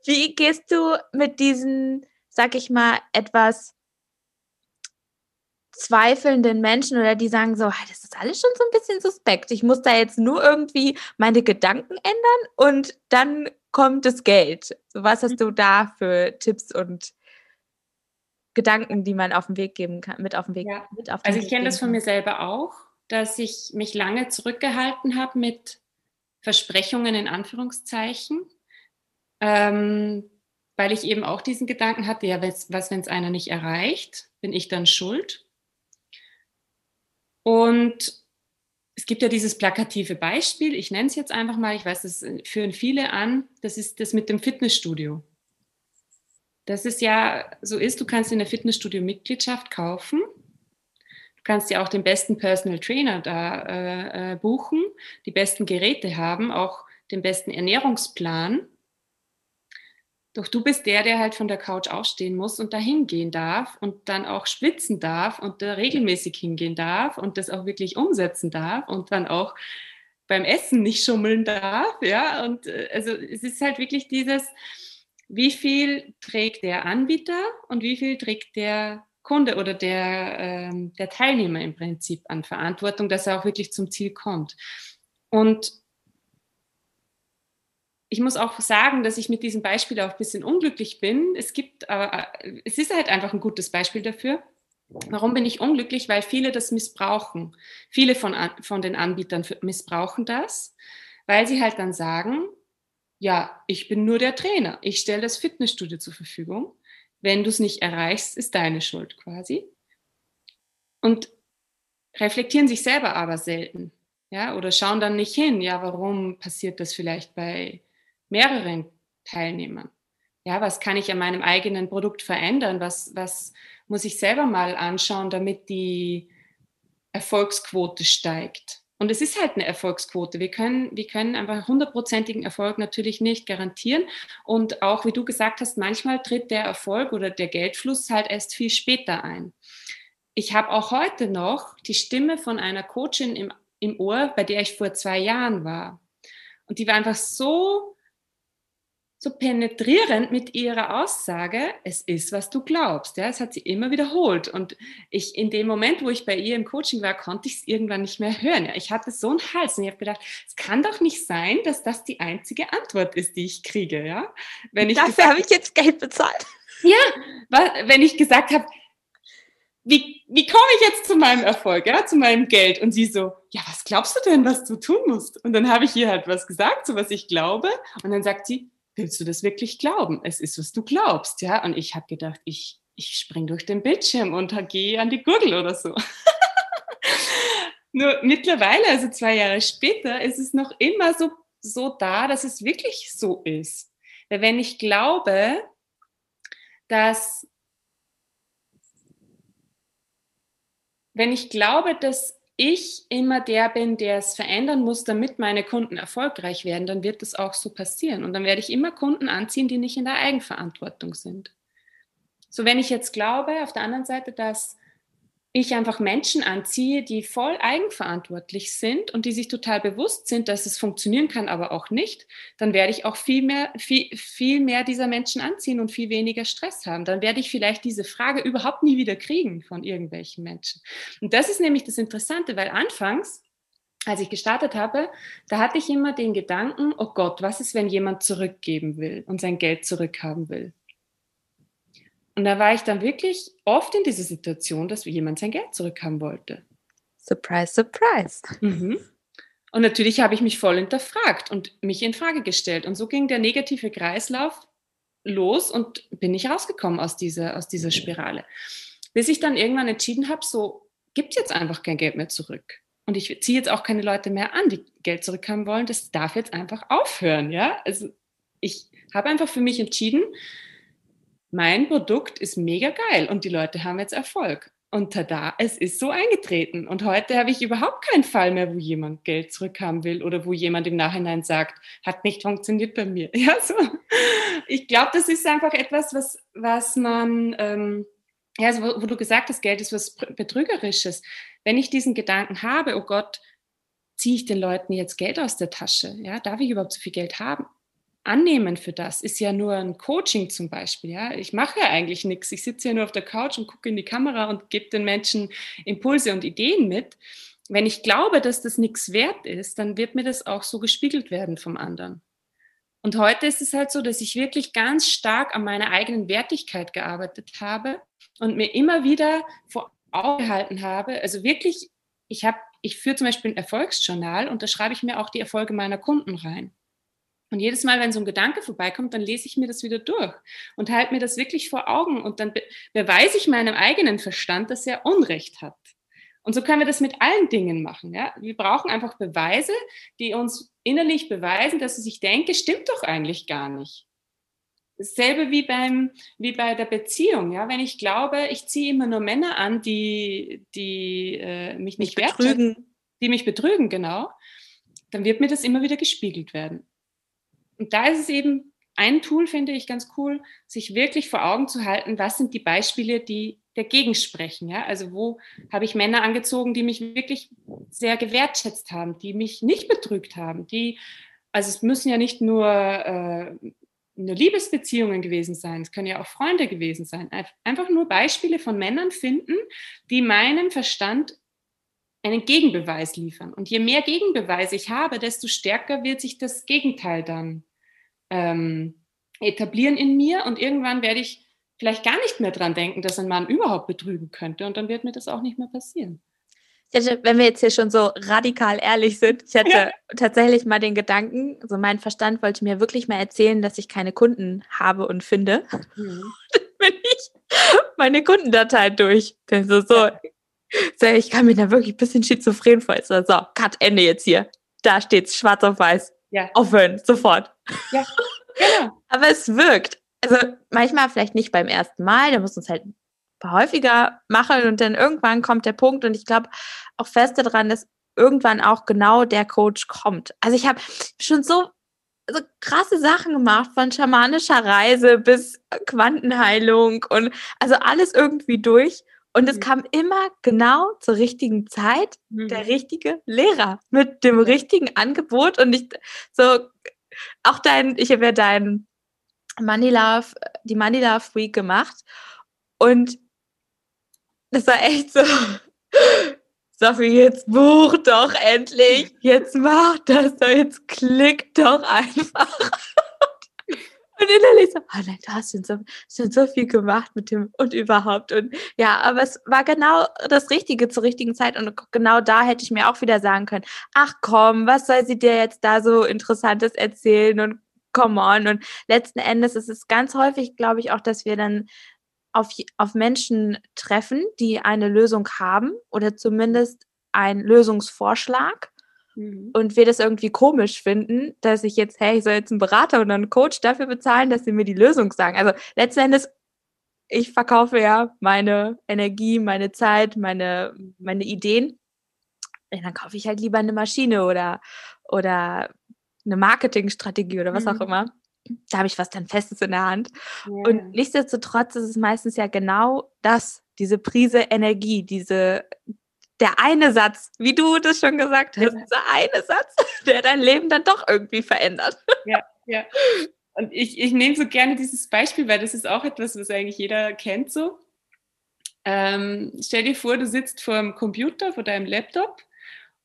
Wie gehst du mit diesen, sag ich mal, etwas zweifelnden Menschen oder die sagen so, das ist alles schon so ein bisschen suspekt. Ich muss da jetzt nur irgendwie meine Gedanken ändern und dann kommt das Geld. Was hast du da für Tipps und Gedanken, die man auf den Weg geben kann, mit auf den Weg? Ja. Mit auf also ich kenne das von mir selber auch, dass ich mich lange zurückgehalten habe mit Versprechungen in Anführungszeichen, ähm, weil ich eben auch diesen Gedanken hatte, ja, was, was wenn es einer nicht erreicht, bin ich dann schuld? Und es gibt ja dieses plakative Beispiel, ich nenne es jetzt einfach mal, ich weiß, das führen viele an, das ist das mit dem Fitnessstudio. Das ist ja, so ist, du kannst in der Fitnessstudio-Mitgliedschaft kaufen. Du kannst ja auch den besten Personal Trainer da äh, äh, buchen, die besten Geräte haben, auch den besten Ernährungsplan. Doch du bist der, der halt von der Couch aufstehen muss und da hingehen darf und dann auch schwitzen darf und da regelmäßig hingehen darf und das auch wirklich umsetzen darf und dann auch beim Essen nicht schummeln darf. Ja, und äh, also es ist halt wirklich dieses, wie viel trägt der Anbieter und wie viel trägt der Kunde oder der, ähm, der Teilnehmer im Prinzip an Verantwortung, dass er auch wirklich zum Ziel kommt. Und ich muss auch sagen, dass ich mit diesem Beispiel auch ein bisschen unglücklich bin. Es gibt, aber äh, es ist halt einfach ein gutes Beispiel dafür. Warum bin ich unglücklich? Weil viele das missbrauchen. Viele von, von den Anbietern missbrauchen das, weil sie halt dann sagen, ja, ich bin nur der Trainer. Ich stelle das Fitnessstudio zur Verfügung. Wenn du es nicht erreichst, ist deine Schuld quasi. Und reflektieren sich selber aber selten. Ja, oder schauen dann nicht hin, ja, warum passiert das vielleicht bei mehreren Teilnehmern. Ja, was kann ich an meinem eigenen Produkt verändern? Was, was muss ich selber mal anschauen, damit die Erfolgsquote steigt? Und es ist halt eine Erfolgsquote. Wir können, wir können einfach hundertprozentigen Erfolg natürlich nicht garantieren. Und auch, wie du gesagt hast, manchmal tritt der Erfolg oder der Geldfluss halt erst viel später ein. Ich habe auch heute noch die Stimme von einer Coachin im, im Ohr, bei der ich vor zwei Jahren war. Und die war einfach so so penetrierend mit ihrer Aussage, es ist, was du glaubst. Ja, das hat sie immer wiederholt. Und ich, in dem Moment, wo ich bei ihr im Coaching war, konnte ich es irgendwann nicht mehr hören. Ja, ich hatte so einen Hals und ich habe gedacht, es kann doch nicht sein, dass das die einzige Antwort ist, die ich kriege. Ja, wenn ich Dafür habe ich jetzt Geld bezahlt. Ja, wenn ich gesagt habe, wie, wie komme ich jetzt zu meinem Erfolg, ja, zu meinem Geld? Und sie so, ja, was glaubst du denn, was du tun musst? Und dann habe ich ihr halt was gesagt, so was ich glaube. Und dann sagt sie, willst du das wirklich glauben? Es ist, was du glaubst, ja. Und ich habe gedacht, ich, ich spring durch den Bildschirm und gehe an die Gurgel oder so. Nur mittlerweile, also zwei Jahre später, ist es noch immer so, so da, dass es wirklich so ist. Weil wenn ich glaube, dass wenn ich glaube, dass ich immer der bin, der es verändern muss, damit meine Kunden erfolgreich werden, dann wird das auch so passieren. Und dann werde ich immer Kunden anziehen, die nicht in der Eigenverantwortung sind. So, wenn ich jetzt glaube, auf der anderen Seite, dass ich einfach Menschen anziehe, die voll eigenverantwortlich sind und die sich total bewusst sind, dass es funktionieren kann, aber auch nicht, dann werde ich auch viel mehr, viel, viel mehr dieser Menschen anziehen und viel weniger Stress haben. Dann werde ich vielleicht diese Frage überhaupt nie wieder kriegen von irgendwelchen Menschen. Und das ist nämlich das Interessante, weil anfangs, als ich gestartet habe, da hatte ich immer den Gedanken, oh Gott, was ist, wenn jemand zurückgeben will und sein Geld zurückhaben will? Und da war ich dann wirklich oft in dieser Situation, dass jemand sein Geld zurückhaben wollte. Surprise, surprise. Mhm. Und natürlich habe ich mich voll hinterfragt und mich in Frage gestellt. Und so ging der negative Kreislauf los und bin ich rausgekommen aus dieser, aus dieser Spirale. Bis ich dann irgendwann entschieden habe, so gibt jetzt einfach kein Geld mehr zurück. Und ich ziehe jetzt auch keine Leute mehr an, die Geld zurückhaben wollen. Das darf jetzt einfach aufhören. Ja? Also ich habe einfach für mich entschieden, mein Produkt ist mega geil und die Leute haben jetzt Erfolg. Und tada, es ist so eingetreten. Und heute habe ich überhaupt keinen Fall mehr, wo jemand Geld zurückhaben will oder wo jemand im Nachhinein sagt, hat nicht funktioniert bei mir. Ja, so. Ich glaube, das ist einfach etwas, was, was man, ähm, ja, also wo, wo, du gesagt hast, Geld ist was Betrügerisches. Wenn ich diesen Gedanken habe, oh Gott, ziehe ich den Leuten jetzt Geld aus der Tasche? Ja, darf ich überhaupt so viel Geld haben? Annehmen für das ist ja nur ein Coaching zum Beispiel. Ja? Ich mache ja eigentlich nichts. Ich sitze ja nur auf der Couch und gucke in die Kamera und gebe den Menschen Impulse und Ideen mit. Wenn ich glaube, dass das nichts wert ist, dann wird mir das auch so gespiegelt werden vom anderen. Und heute ist es halt so, dass ich wirklich ganz stark an meiner eigenen Wertigkeit gearbeitet habe und mir immer wieder vor Augen gehalten habe, also wirklich, ich habe, ich führe zum Beispiel ein Erfolgsjournal und da schreibe ich mir auch die Erfolge meiner Kunden rein. Und jedes Mal, wenn so ein Gedanke vorbeikommt, dann lese ich mir das wieder durch und halte mir das wirklich vor Augen und dann be beweise ich meinem eigenen Verstand, dass er Unrecht hat. Und so können wir das mit allen Dingen machen. Ja? Wir brauchen einfach Beweise, die uns innerlich beweisen, dass ich denke, stimmt doch eigentlich gar nicht. Dasselbe wie, beim, wie bei der Beziehung. Ja? Wenn ich glaube, ich ziehe immer nur Männer an, die, die äh, mich nicht mich betrügen, die mich betrügen, genau, dann wird mir das immer wieder gespiegelt werden. Und da ist es eben ein Tool, finde ich ganz cool, sich wirklich vor Augen zu halten, was sind die Beispiele, die dagegen sprechen. Ja? Also wo habe ich Männer angezogen, die mich wirklich sehr gewertschätzt haben, die mich nicht betrügt haben, die, also es müssen ja nicht nur äh, nur Liebesbeziehungen gewesen sein, es können ja auch Freunde gewesen sein. Einfach nur Beispiele von Männern finden, die meinem Verstand einen Gegenbeweis liefern. Und je mehr Gegenbeweise ich habe, desto stärker wird sich das Gegenteil dann ähm, etablieren in mir und irgendwann werde ich vielleicht gar nicht mehr dran denken, dass ein Mann überhaupt betrügen könnte und dann wird mir das auch nicht mehr passieren. Wenn wir jetzt hier schon so radikal ehrlich sind, ich hatte ja. tatsächlich mal den Gedanken, also mein Verstand wollte mir wirklich mal erzählen, dass ich keine Kunden habe und finde. Mhm. Bin ich meine Kundendatei durch. So, so, so, ich kann mir da wirklich ein bisschen schizophren vorstellen. So, Cut, Ende jetzt hier. Da steht's schwarz auf weiß. Ja. Aufhören, sofort. Ja, genau. Aber es wirkt. Also manchmal vielleicht nicht beim ersten Mal, da muss uns halt häufiger machen und dann irgendwann kommt der Punkt und ich glaube auch fest daran, dass irgendwann auch genau der Coach kommt. Also ich habe schon so, so krasse Sachen gemacht, von schamanischer Reise bis Quantenheilung und also alles irgendwie durch. Und es mhm. kam immer genau zur richtigen Zeit mhm. der richtige Lehrer mit dem richtigen Angebot. Und ich so, auch dein, ich habe ja dein Money Love, die Money Love Week gemacht. Und das war echt so, Sophie, jetzt buch doch endlich, jetzt mach das doch, jetzt klick doch einfach. Und innerlich so, oh nein, du hast schon so, schon so viel gemacht mit dem und überhaupt. Und ja, aber es war genau das Richtige zur richtigen Zeit. Und genau da hätte ich mir auch wieder sagen können, ach komm, was soll sie dir jetzt da so Interessantes erzählen und come on. Und letzten Endes ist es ganz häufig, glaube ich, auch, dass wir dann auf, auf Menschen treffen, die eine Lösung haben oder zumindest einen Lösungsvorschlag Mhm. Und wir das irgendwie komisch finden, dass ich jetzt, hey, ich soll jetzt einen Berater und einen Coach dafür bezahlen, dass sie mir die Lösung sagen. Also letzten Endes, ich verkaufe ja meine Energie, meine Zeit, meine, meine Ideen. Und dann kaufe ich halt lieber eine Maschine oder, oder eine Marketingstrategie oder was mhm. auch immer. Da habe ich was dann Festes in der Hand. Yeah. Und nichtsdestotrotz ist es meistens ja genau das, diese Prise Energie, diese, der eine Satz, wie du das schon gesagt hast, dieser eine Satz, der dein Leben dann doch irgendwie verändert. Ja, ja. Und ich, ich nehme so gerne dieses Beispiel, weil das ist auch etwas, was eigentlich jeder kennt so. Ähm, stell dir vor, du sitzt vor dem Computer, vor deinem Laptop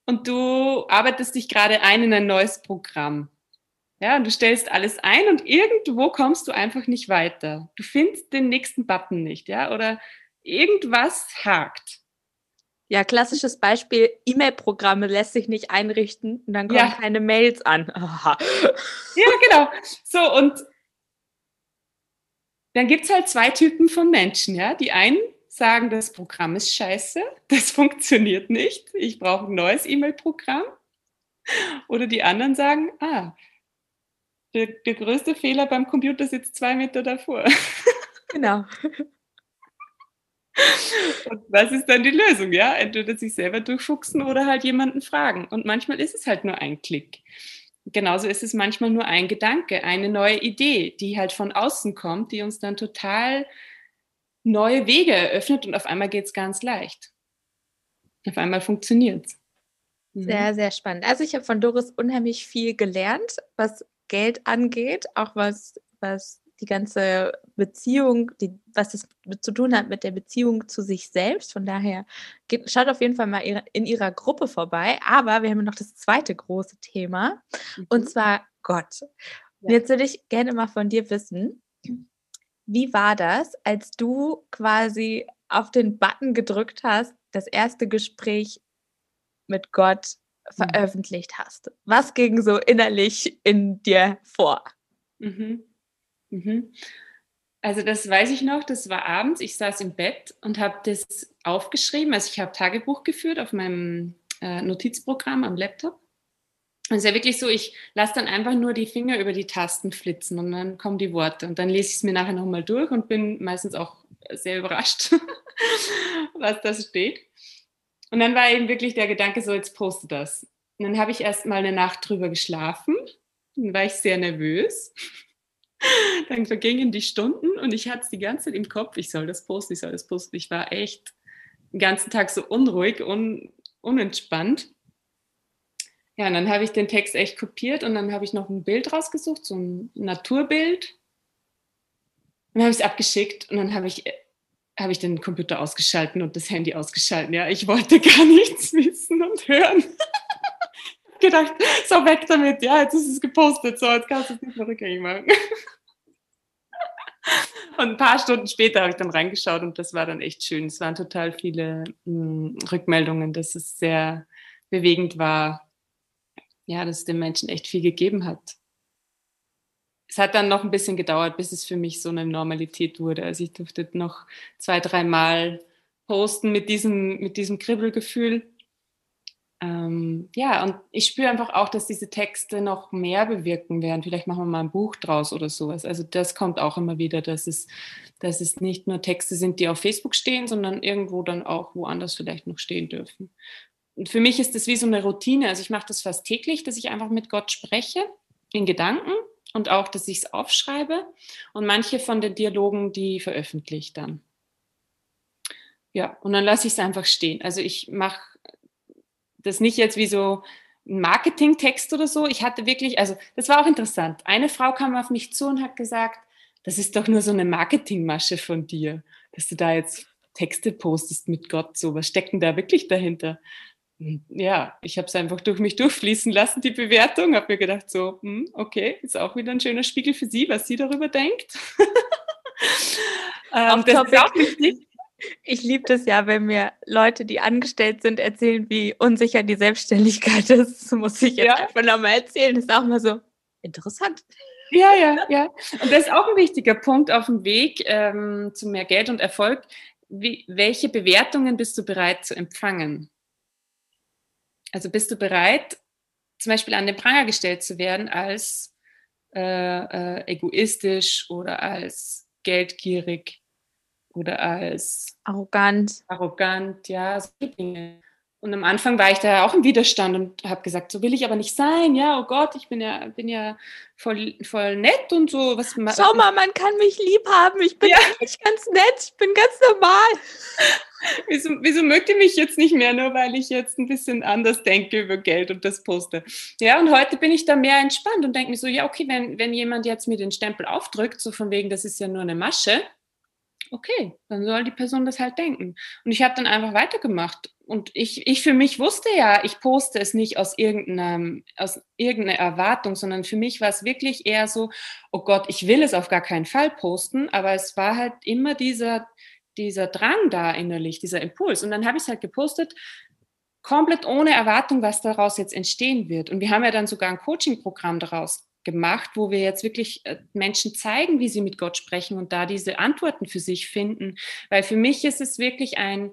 und du arbeitest dich gerade ein in ein neues Programm. Ja, du stellst alles ein und irgendwo kommst du einfach nicht weiter. Du findest den nächsten Button nicht, ja, oder irgendwas hakt. Ja, klassisches Beispiel, E-Mail-Programme lässt sich nicht einrichten und dann kommen ja. keine Mails an. Ja, genau. So, und dann gibt es halt zwei Typen von Menschen, ja. Die einen sagen, das Programm ist scheiße, das funktioniert nicht, ich brauche ein neues E-Mail-Programm. Oder die anderen sagen, ah, der, der größte Fehler beim Computer sitzt zwei Meter davor. Genau. Und was ist dann die Lösung? Ja, entweder sich selber durchfuchsen oder halt jemanden fragen. Und manchmal ist es halt nur ein Klick. Genauso ist es manchmal nur ein Gedanke, eine neue Idee, die halt von außen kommt, die uns dann total neue Wege eröffnet und auf einmal geht es ganz leicht. Auf einmal funktioniert es. Mhm. Sehr, sehr spannend. Also ich habe von Doris unheimlich viel gelernt, was Geld angeht, auch was, was die ganze Beziehung, die, was das zu tun hat mit der Beziehung zu sich selbst. Von daher geht, schaut auf jeden Fall mal in ihrer Gruppe vorbei. Aber wir haben noch das zweite große Thema mhm. und zwar Gott. Ja. Jetzt würde ich gerne mal von dir wissen, wie war das, als du quasi auf den Button gedrückt hast, das erste Gespräch mit Gott mhm. veröffentlicht hast? Was ging so innerlich in dir vor? Mhm. Mhm. Also das weiß ich noch, das war abends, ich saß im Bett und habe das aufgeschrieben. Also ich habe Tagebuch geführt auf meinem äh, Notizprogramm am Laptop. Und es ist ja wirklich so, ich lasse dann einfach nur die Finger über die Tasten flitzen und dann kommen die Worte. Und dann lese ich es mir nachher nochmal durch und bin meistens auch sehr überrascht, was da steht. Und dann war eben wirklich der Gedanke so, jetzt poste das. Und dann habe ich erst mal eine Nacht drüber geschlafen. Dann war ich sehr nervös. Dann vergingen die Stunden und ich hatte es die ganze Zeit im Kopf, ich soll das posten, ich soll das posten. Ich war echt den ganzen Tag so unruhig, un, unentspannt. Ja, und dann habe ich den Text echt kopiert und dann habe ich noch ein Bild rausgesucht, so ein Naturbild. Dann habe ich es abgeschickt und dann habe ich, habe ich den Computer ausgeschalten und das Handy ausgeschalten. Ja, ich wollte gar nichts wissen und hören. Gedacht, so weg damit, ja, jetzt ist es gepostet, so, jetzt kannst du es nicht mehr rückgängig machen. Und ein paar Stunden später habe ich dann reingeschaut und das war dann echt schön. Es waren total viele mh, hm, Rückmeldungen, dass es sehr bewegend war, ja, dass es den Menschen echt viel gegeben hat. Es hat dann noch ein bisschen gedauert, bis es für mich so eine Normalität wurde. Also ich durfte noch zwei, dreimal posten mit diesem, mit diesem Kribbelgefühl ähm, ja, und ich spüre einfach auch, dass diese Texte noch mehr bewirken werden. Vielleicht machen wir mal ein Buch draus oder sowas. Also das kommt auch immer wieder, dass es, dass es nicht nur Texte sind, die auf Facebook stehen, sondern irgendwo dann auch woanders vielleicht noch stehen dürfen. Und für mich ist das wie so eine Routine. Also ich mache das fast täglich, dass ich einfach mit Gott spreche, in Gedanken und auch, dass ich es aufschreibe. Und manche von den Dialogen, die veröffentliche ich dann. Ja, und dann lasse ich es einfach stehen. Also ich mache das nicht jetzt wie so ein Marketingtext oder so. Ich hatte wirklich, also das war auch interessant. Eine Frau kam auf mich zu und hat gesagt, das ist doch nur so eine Marketingmasche von dir, dass du da jetzt Texte postest mit Gott. So, was steckt denn da wirklich dahinter? ja, ich habe es einfach durch mich durchfließen lassen, die Bewertung. Habe mir gedacht, so, hm, okay, ist auch wieder ein schöner Spiegel für sie, was sie darüber denkt. ähm, das ist auch wichtig. Ich liebe das ja, wenn mir Leute, die angestellt sind, erzählen, wie unsicher die Selbstständigkeit ist. Das muss ich jetzt ja. einfach nochmal erzählen. Das ist auch mal so interessant. Ja, ja, ja. Und das ist auch ein wichtiger Punkt auf dem Weg ähm, zu mehr Geld und Erfolg. Wie, welche Bewertungen bist du bereit zu empfangen? Also bist du bereit, zum Beispiel an den Pranger gestellt zu werden als äh, äh, egoistisch oder als geldgierig oder als arrogant. Arrogant, ja, so Dinge. Und am Anfang war ich da auch im Widerstand und habe gesagt, so will ich aber nicht sein. Ja, oh Gott, ich bin ja, bin ja voll, voll nett und so. Was, Schau mal, man kann mich lieb haben. Ich bin ja. nicht ganz nett. Ich bin ganz normal. wieso, wieso mögt ihr mich jetzt nicht mehr, nur weil ich jetzt ein bisschen anders denke über Geld und das poste? Ja, und heute bin ich da mehr entspannt und denke mir so, ja, okay, wenn, wenn jemand jetzt mir den Stempel aufdrückt, so von wegen, das ist ja nur eine Masche, okay, dann soll die Person das halt denken. Und ich habe dann einfach weitergemacht. Und ich, ich für mich wusste ja, ich poste es nicht aus, irgendeinem, aus irgendeiner Erwartung, sondern für mich war es wirklich eher so, oh Gott, ich will es auf gar keinen Fall posten, aber es war halt immer dieser, dieser Drang da innerlich, dieser Impuls. Und dann habe ich es halt gepostet, komplett ohne Erwartung, was daraus jetzt entstehen wird. Und wir haben ja dann sogar ein Coaching-Programm daraus gemacht, wo wir jetzt wirklich äh, Menschen zeigen, wie sie mit Gott sprechen und da diese Antworten für sich finden. Weil für mich ist es wirklich ein,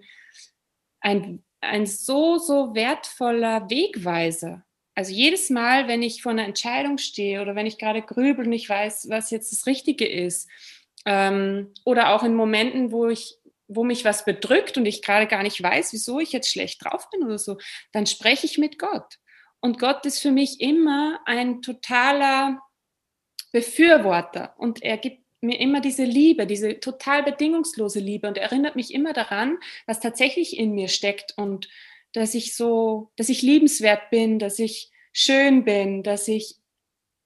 ein, ein so, so wertvoller Wegweiser. Also jedes Mal, wenn ich vor einer Entscheidung stehe oder wenn ich gerade grübel und ich weiß, was jetzt das Richtige ist, ähm, oder auch in Momenten, wo ich wo mich was bedrückt und ich gerade gar nicht weiß, wieso ich jetzt schlecht drauf bin oder so, dann spreche ich mit Gott. Und Gott ist für mich immer ein totaler Befürworter und er gibt mir immer diese Liebe, diese total bedingungslose Liebe und erinnert mich immer daran, was tatsächlich in mir steckt und dass ich so, dass ich liebenswert bin, dass ich schön bin, dass ich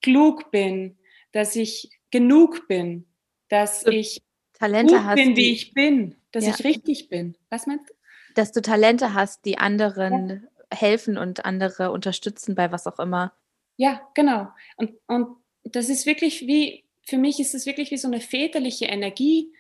klug bin, dass ich genug bin, dass du ich Talente gut hast, bin, wie ich bin, dass ja. ich richtig bin. Was meinst du? Dass du Talente hast, die anderen helfen und andere unterstützen bei was auch immer. Ja, genau. Und, und das ist wirklich wie, für mich ist es wirklich wie so eine väterliche Energie.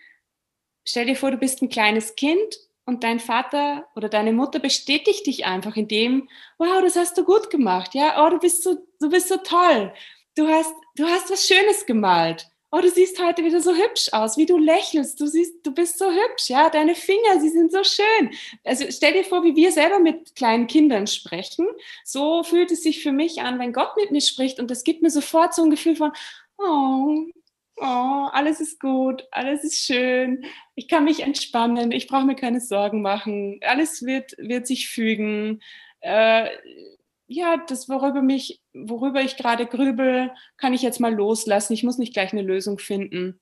Stell dir vor, du bist ein kleines Kind und dein Vater oder deine Mutter bestätigt dich einfach in dem, wow, das hast du gut gemacht, ja, oh, du bist so, du bist so toll, du hast, du hast was Schönes gemalt oh, du siehst heute wieder so hübsch aus, wie du lächelst, du siehst, du bist so hübsch, ja, deine Finger, sie sind so schön. Also stell dir vor, wie wir selber mit kleinen Kindern sprechen. So fühlt es sich für mich an, wenn Gott mit mir spricht und das gibt mir sofort so ein Gefühl von, oh, oh, alles ist gut, alles ist schön, ich kann mich entspannen, ich brauche mir keine Sorgen machen, alles wird, wird sich fügen. Äh, ja, das, worüber mich, worüber ich gerade grübel, kann ich jetzt mal loslassen. Ich muss nicht gleich eine Lösung finden.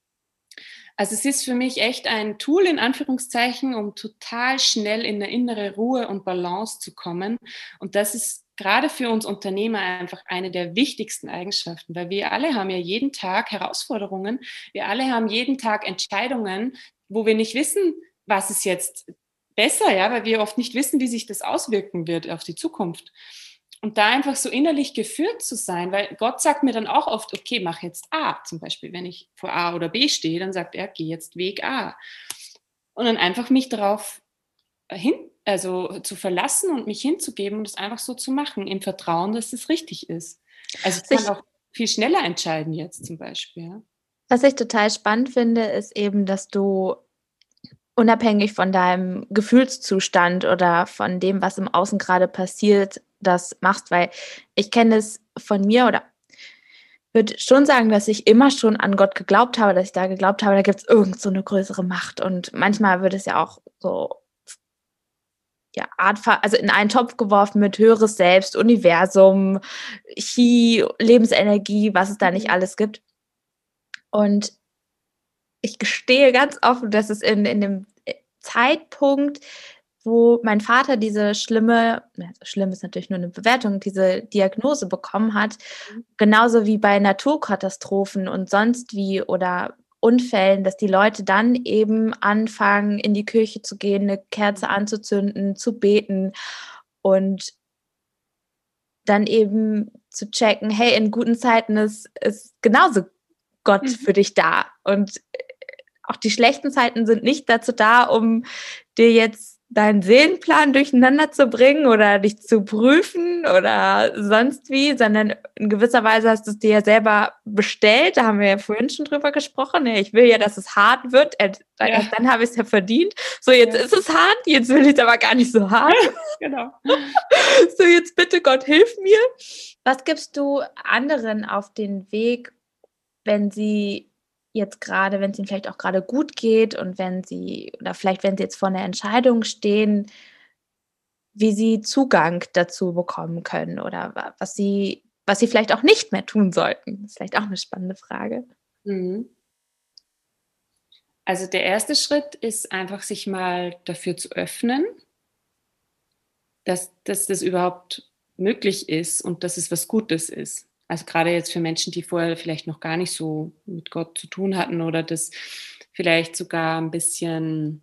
Also es ist für mich echt ein Tool in Anführungszeichen, um total schnell in eine innere Ruhe und Balance zu kommen. Und das ist gerade für uns Unternehmer einfach eine der wichtigsten Eigenschaften, weil wir alle haben ja jeden Tag Herausforderungen. Wir alle haben jeden Tag Entscheidungen, wo wir nicht wissen, was ist jetzt besser, ja, weil wir oft nicht wissen, wie sich das auswirken wird auf die Zukunft. Und da einfach so innerlich geführt zu sein, weil Gott sagt mir dann auch oft, okay, mach jetzt A. Zum Beispiel, wenn ich vor A oder B stehe, dann sagt er, geh jetzt Weg A. Und dann einfach mich darauf hin, also zu verlassen und mich hinzugeben und es einfach so zu machen, im Vertrauen, dass es richtig ist. Also ich kann auch viel schneller entscheiden jetzt zum Beispiel. Was ich total spannend finde, ist eben, dass du unabhängig von deinem Gefühlszustand oder von dem, was im Außen gerade passiert, das machst, weil ich kenne es von mir oder würde schon sagen, dass ich immer schon an Gott geglaubt habe, dass ich da geglaubt habe, da gibt es irgend so eine größere Macht. Und manchmal wird es ja auch so ja, Art, also in einen Topf geworfen mit höheres Selbst, Universum, Chi, Lebensenergie, was es da nicht mhm. alles gibt. Und ich gestehe ganz offen, dass es in, in dem Zeitpunkt, wo mein Vater diese schlimme, schlimm ist natürlich nur eine Bewertung, diese Diagnose bekommen hat, mhm. genauso wie bei Naturkatastrophen und sonst wie oder Unfällen, dass die Leute dann eben anfangen, in die Kirche zu gehen, eine Kerze anzuzünden, zu beten und dann eben zu checken, hey, in guten Zeiten ist, ist genauso Gott mhm. für dich da. Und auch die schlechten Zeiten sind nicht dazu da, um dir jetzt deinen Seelenplan durcheinander zu bringen oder dich zu prüfen oder sonst wie, sondern in gewisser Weise hast du es dir ja selber bestellt. Da haben wir ja vorhin schon drüber gesprochen. Ich will ja, dass es hart wird. Ja. Dann habe ich es ja verdient. So, jetzt ja. ist es hart. Jetzt will ich es aber gar nicht so hart. genau. So, jetzt bitte Gott, hilf mir. Was gibst du anderen auf den Weg, wenn sie jetzt gerade, wenn es ihnen vielleicht auch gerade gut geht und wenn sie, oder vielleicht wenn sie jetzt vor einer Entscheidung stehen, wie sie Zugang dazu bekommen können oder was sie, was sie vielleicht auch nicht mehr tun sollten. Das ist vielleicht auch eine spannende Frage. Mhm. Also der erste Schritt ist einfach, sich mal dafür zu öffnen, dass, dass das überhaupt möglich ist und dass es was Gutes ist. Also gerade jetzt für Menschen, die vorher vielleicht noch gar nicht so mit Gott zu tun hatten oder das vielleicht sogar ein bisschen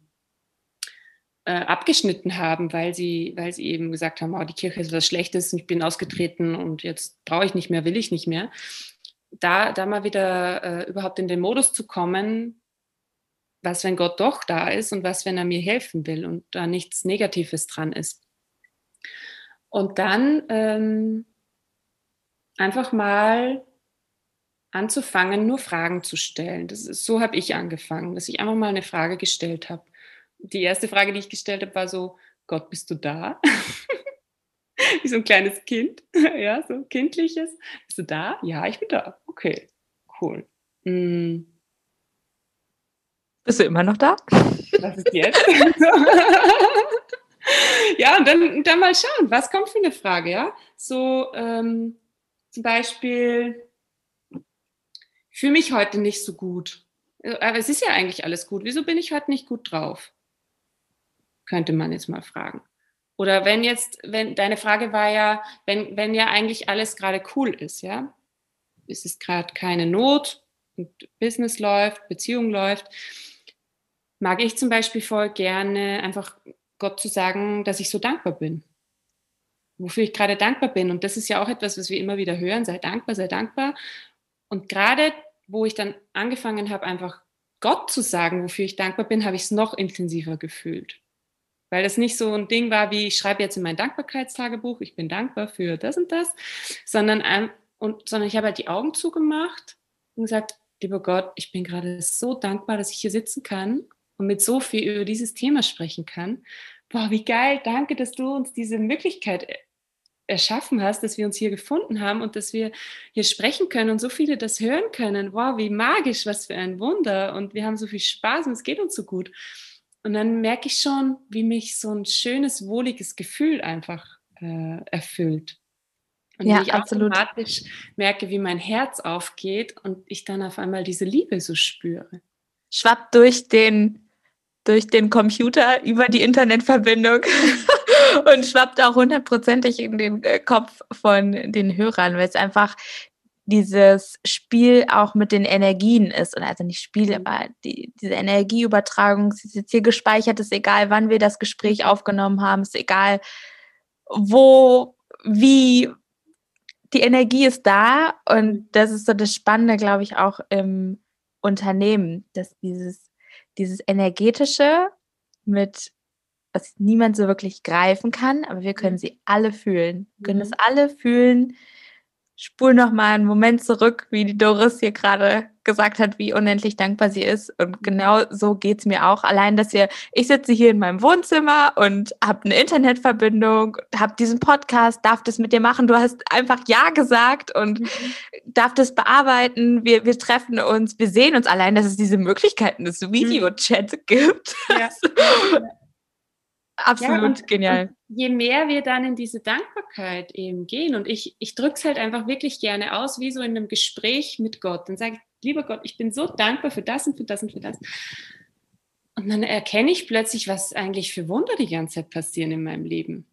äh, abgeschnitten haben, weil sie, weil sie eben gesagt haben, oh, die Kirche ist was Schlechtes und ich bin ausgetreten und jetzt brauche ich nicht mehr, will ich nicht mehr. Da, da mal wieder äh, überhaupt in den Modus zu kommen, was, wenn Gott doch da ist und was, wenn er mir helfen will und da nichts Negatives dran ist. Und dann ähm, einfach mal anzufangen, nur Fragen zu stellen. Das ist, so habe ich angefangen, dass ich einfach mal eine Frage gestellt habe die erste Frage, die ich gestellt habe, war so, Gott, bist du da? Wie so ein kleines Kind, ja, so kindliches. Bist du da? Ja, ich bin da. Okay, cool. Hm. Bist du immer noch da? Was ist jetzt? ja, und dann, dann mal schauen, was kommt für eine Frage, ja? So ähm, zum Beispiel, ich fühle mich heute nicht so gut. Aber es ist ja eigentlich alles gut. Wieso bin ich heute nicht gut drauf? könnte man jetzt mal fragen. Oder wenn jetzt, wenn deine Frage war ja, wenn, wenn ja eigentlich alles gerade cool ist, ja, es ist gerade keine Not und Business läuft, Beziehung läuft, mag ich zum Beispiel voll gerne einfach Gott zu sagen, dass ich so dankbar bin. Wofür ich gerade dankbar bin. Und das ist ja auch etwas, was wir immer wieder hören, sei dankbar, sei dankbar. Und gerade wo ich dann angefangen habe, einfach Gott zu sagen, wofür ich dankbar bin, habe ich es noch intensiver gefühlt weil das nicht so ein Ding war, wie ich schreibe jetzt in mein Dankbarkeitstagebuch, ich bin dankbar für das und das, sondern, ähm, und, sondern ich habe halt die Augen zugemacht und gesagt, lieber Gott, ich bin gerade so dankbar, dass ich hier sitzen kann und mit so viel über dieses Thema sprechen kann. Boah, wie geil, danke, dass du uns diese Möglichkeit erschaffen hast, dass wir uns hier gefunden haben und dass wir hier sprechen können und so viele das hören können. Wow, wie magisch, was für ein Wunder und wir haben so viel Spaß und es geht uns so gut. Und dann merke ich schon, wie mich so ein schönes, wohliges Gefühl einfach äh, erfüllt. Und ja, ich absolut. automatisch merke, wie mein Herz aufgeht und ich dann auf einmal diese Liebe so spüre. Schwappt durch den, durch den Computer über die Internetverbindung und schwappt auch hundertprozentig in den äh, Kopf von den Hörern, weil es einfach dieses Spiel auch mit den Energien ist. Oder also nicht Spiel, mhm. aber die, diese Energieübertragung ist jetzt hier gespeichert, ist egal, wann wir das Gespräch mhm. aufgenommen haben, ist egal, wo, wie, die Energie ist da und das ist so das Spannende, glaube ich, auch im Unternehmen, dass dieses, dieses energetische mit was niemand so wirklich greifen kann, aber wir können mhm. sie alle fühlen. Wir können es alle fühlen, spul noch mal einen Moment zurück, wie die Doris hier gerade gesagt hat, wie unendlich dankbar sie ist. Und genau so geht's mir auch. Allein, dass wir, ich sitze hier in meinem Wohnzimmer und habe eine Internetverbindung, habe diesen Podcast, darf das mit dir machen. Du hast einfach Ja gesagt und mhm. darf das bearbeiten. Wir, wir treffen uns, wir sehen uns allein, dass es diese Möglichkeiten des mhm. Videochat gibt. Ja. Absolut ja, genial. Und je mehr wir dann in diese Dankbarkeit eben gehen, und ich, ich drücke es halt einfach wirklich gerne aus, wie so in einem Gespräch mit Gott. Dann sage ich, lieber Gott, ich bin so dankbar für das und für das und für das. Und dann erkenne ich plötzlich, was eigentlich für Wunder die ganze Zeit passieren in meinem Leben.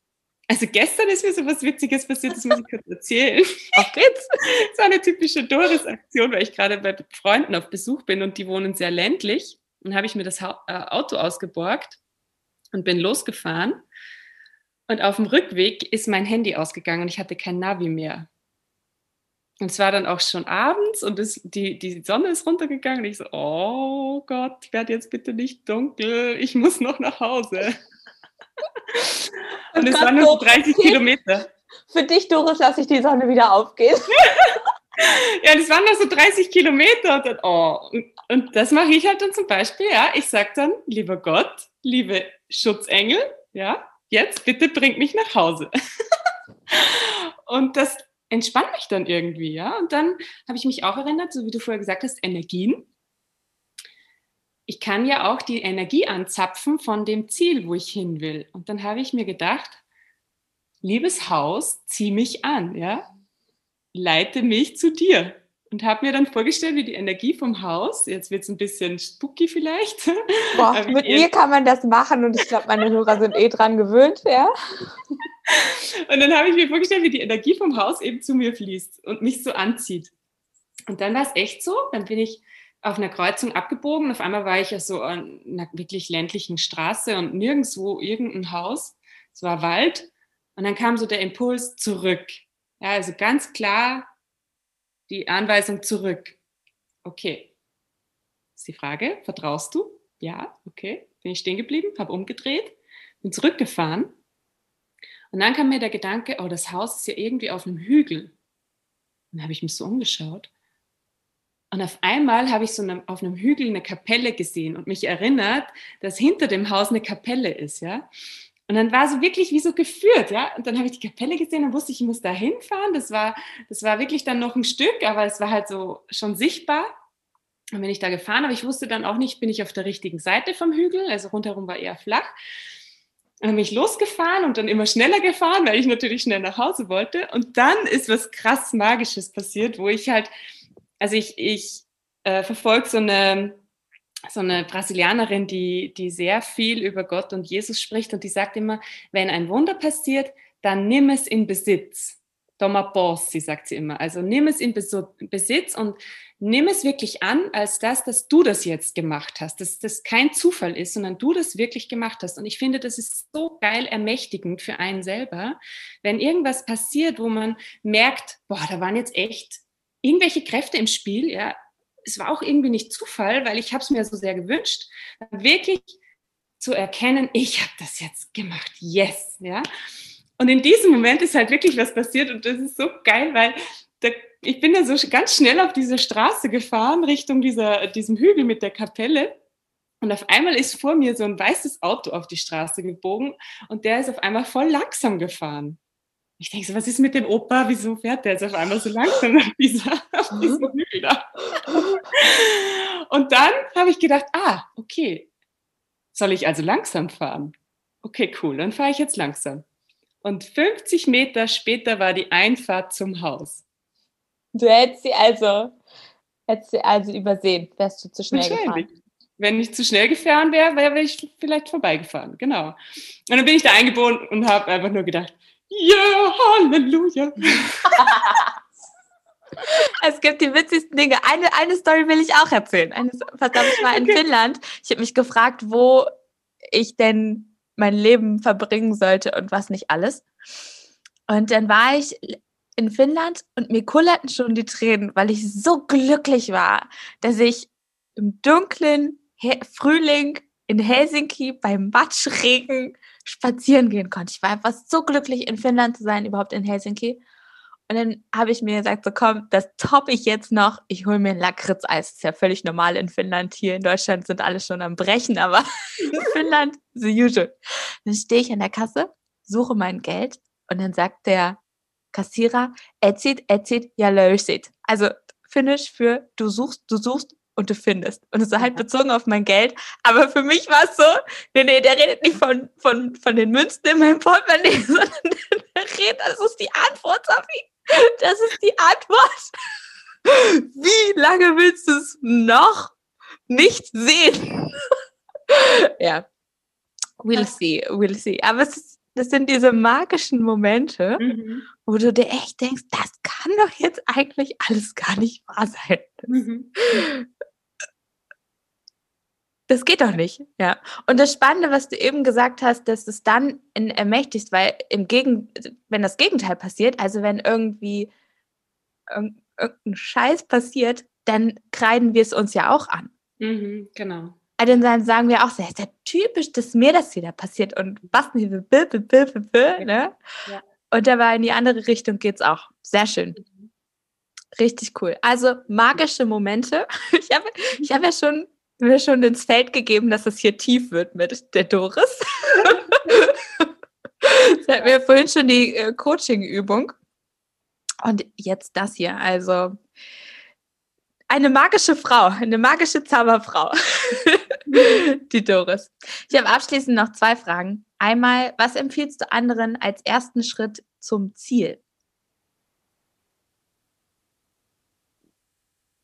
Also gestern ist mir so was Witziges passiert, das muss ich kurz erzählen. Auf geht's. Das war eine typische Doris-Aktion, weil ich gerade bei Freunden auf Besuch bin und die wohnen sehr ländlich. Dann habe ich mir das äh, Auto ausgeborgt und bin losgefahren. Und auf dem Rückweg ist mein Handy ausgegangen und ich hatte kein Navi mehr. Und es war dann auch schon abends und es, die, die Sonne ist runtergegangen und ich so, oh Gott, werd jetzt bitte nicht dunkel, ich muss noch nach Hause. und, und es waren nur so 30 okay. Kilometer. Für dich, Doris, lasse ich die Sonne wieder aufgehen. ja, das waren noch so 30 Kilometer. Und, dann, oh. und, und das mache ich halt dann zum Beispiel, ja. Ich sage dann, lieber Gott, liebe Schutzengel, ja, jetzt bitte bringt mich nach Hause. und das entspannt mich dann irgendwie, ja. Und dann habe ich mich auch erinnert, so wie du vorher gesagt hast, Energien. Ich kann ja auch die Energie anzapfen von dem Ziel, wo ich hin will. Und dann habe ich mir gedacht, liebes Haus, zieh mich an, ja. Leite mich zu dir und habe mir dann vorgestellt, wie die Energie vom Haus, jetzt wird es ein bisschen spooky vielleicht. Boah, mit mir kann man das machen und ich glaube, meine Hörer sind eh dran gewöhnt, ja. Und dann habe ich mir vorgestellt, wie die Energie vom Haus eben zu mir fließt und mich so anzieht. Und dann war es echt so, dann bin ich auf einer Kreuzung abgebogen. Auf einmal war ich ja so an einer wirklich ländlichen Straße und nirgendwo irgendein Haus. Es war Wald. Und dann kam so der Impuls zurück. Ja, also ganz klar die Anweisung zurück. Okay. Ist die Frage, vertraust du? Ja, okay. Bin ich stehen geblieben, habe umgedreht, bin zurückgefahren. Und dann kam mir der Gedanke, oh, das Haus ist ja irgendwie auf einem Hügel. Und dann habe ich mich so umgeschaut. Und auf einmal habe ich so eine, auf einem Hügel eine Kapelle gesehen und mich erinnert, dass hinter dem Haus eine Kapelle ist, ja. Und dann war so wirklich wie so geführt, ja. Und dann habe ich die Kapelle gesehen und wusste ich, muss da hinfahren. Das war, das war wirklich dann noch ein Stück, aber es war halt so schon sichtbar. Und bin ich da gefahren, aber ich wusste dann auch nicht, bin ich auf der richtigen Seite vom Hügel, also rundherum war eher flach. Und dann bin ich losgefahren und dann immer schneller gefahren, weil ich natürlich schnell nach Hause wollte. Und dann ist was krass Magisches passiert, wo ich halt, also ich, ich äh, verfolge so eine so eine Brasilianerin, die, die sehr viel über Gott und Jesus spricht und die sagt immer, wenn ein Wunder passiert, dann nimm es in Besitz. Toma posse, sagt sie immer. Also nimm es in Besitz und nimm es wirklich an als das, dass du das jetzt gemacht hast, dass das kein Zufall ist, sondern du das wirklich gemacht hast. Und ich finde, das ist so geil ermächtigend für einen selber, wenn irgendwas passiert, wo man merkt, boah, da waren jetzt echt irgendwelche Kräfte im Spiel, ja, es war auch irgendwie nicht Zufall, weil ich habe es mir so sehr gewünscht, wirklich zu erkennen, ich habe das jetzt gemacht, yes, ja. Und in diesem Moment ist halt wirklich was passiert und das ist so geil, weil der, ich bin ja so ganz schnell auf diese Straße gefahren, Richtung dieser, diesem Hügel mit der Kapelle. Und auf einmal ist vor mir so ein weißes Auto auf die Straße gebogen und der ist auf einmal voll langsam gefahren. Ich denke so, was ist mit dem Opa? Wieso fährt der jetzt auf einmal so langsam auf, dieser, auf diesem mhm. Hügel da? Und dann habe ich gedacht, ah, okay, soll ich also langsam fahren? Okay, cool, dann fahre ich jetzt langsam. Und 50 Meter später war die Einfahrt zum Haus. Du hättest sie also, hättest sie also übersehen, wärst du zu schnell gefahren. Wenn ich zu schnell gefahren wäre, wäre ich vielleicht vorbeigefahren. Genau. Und dann bin ich da eingebunden und habe einfach nur gedacht, yeah, Halleluja. es gibt die witzigsten Dinge. Eine, eine Story will ich auch erzählen. Eine, verdammt, ich war in okay. Finnland. Ich habe mich gefragt, wo ich denn mein Leben verbringen sollte und was nicht alles. Und dann war ich in Finnland und mir kullerten schon die Tränen, weil ich so glücklich war, dass ich im dunklen Frühling in Helsinki beim Matschregen spazieren gehen konnte. Ich war einfach so glücklich, in Finnland zu sein, überhaupt in Helsinki. Und dann habe ich mir gesagt, so komm, das toppe ich jetzt noch. Ich hole mir ein Lakritzeis. Ist ja völlig normal in Finnland. Hier in Deutschland sind alle schon am Brechen, aber in Finnland, the usual. Dann stehe ich an der Kasse, suche mein Geld und dann sagt der Kassierer, etsit, etsit, ja lösit. Also Finnisch für du suchst, du suchst und du findest. Und es war halt bezogen auf mein Geld. Aber für mich war es so, nee, nee, der redet nicht von, von, von den Münzen in meinem Portemonnaie, sondern der redet, das ist die Antwort, Safi. Das ist die Antwort. Wie lange willst du es noch nicht sehen? ja. We'll see, we'll see. Aber es ist das sind diese magischen Momente, mhm. wo du dir echt denkst, das kann doch jetzt eigentlich alles gar nicht wahr sein. Mhm. Das geht doch nicht, ja. Und das Spannende, was du eben gesagt hast, dass es dann ermächtigt, weil im Gegen, wenn das Gegenteil passiert, also wenn irgendwie irgendein Scheiß passiert, dann kreiden wir es uns ja auch an. Mhm, genau. Dann sagen wir auch, so, ist ja typisch, dass mir das wieder passiert und was nicht, ne? Ja. Und dabei in die andere Richtung geht es auch. Sehr schön. Mhm. Richtig cool. Also magische Momente. Ich habe ich hab ja schon mir schon ins Feld gegeben, dass es hier tief wird mit der Doris. Sie hat mir vorhin schon die äh, Coaching-Übung. Und jetzt das hier. Also eine magische Frau, eine magische Zauberfrau. die Doris. Ich habe abschließend noch zwei Fragen. Einmal, was empfiehlst du anderen als ersten Schritt zum Ziel?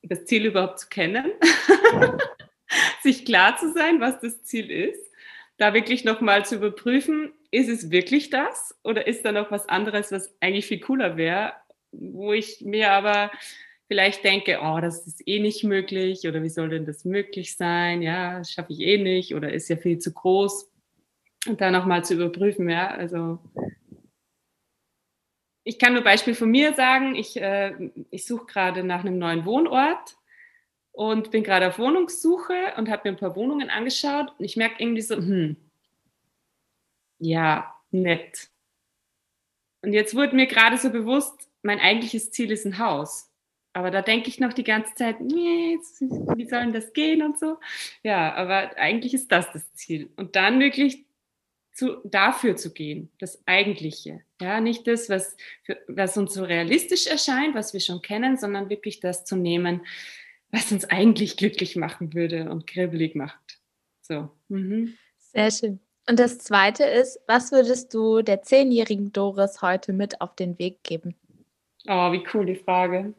Das Ziel überhaupt zu kennen. sich klar zu sein, was das Ziel ist, da wirklich nochmal zu überprüfen, ist es wirklich das oder ist da noch was anderes, was eigentlich viel cooler wäre, wo ich mir aber vielleicht denke, oh, das ist eh nicht möglich oder wie soll denn das möglich sein? Ja, schaffe ich eh nicht oder ist ja viel zu groß. Und da nochmal zu überprüfen, ja, also ich kann nur Beispiel von mir sagen, ich, äh, ich suche gerade nach einem neuen Wohnort und bin gerade auf Wohnungssuche und habe mir ein paar Wohnungen angeschaut und ich merke irgendwie so, hm, ja, nett. Und jetzt wurde mir gerade so bewusst, mein eigentliches Ziel ist ein Haus. Aber da denke ich noch die ganze Zeit, nee, wie soll denn das gehen und so. Ja, aber eigentlich ist das das Ziel. Und dann wirklich zu, dafür zu gehen, das Eigentliche. Ja, nicht das, was, was uns so realistisch erscheint, was wir schon kennen, sondern wirklich das zu nehmen, was uns eigentlich glücklich machen würde und kribbelig macht. So. Mhm. Sehr schön. Und das zweite ist, was würdest du der zehnjährigen Doris heute mit auf den Weg geben? Oh, wie cool die Frage.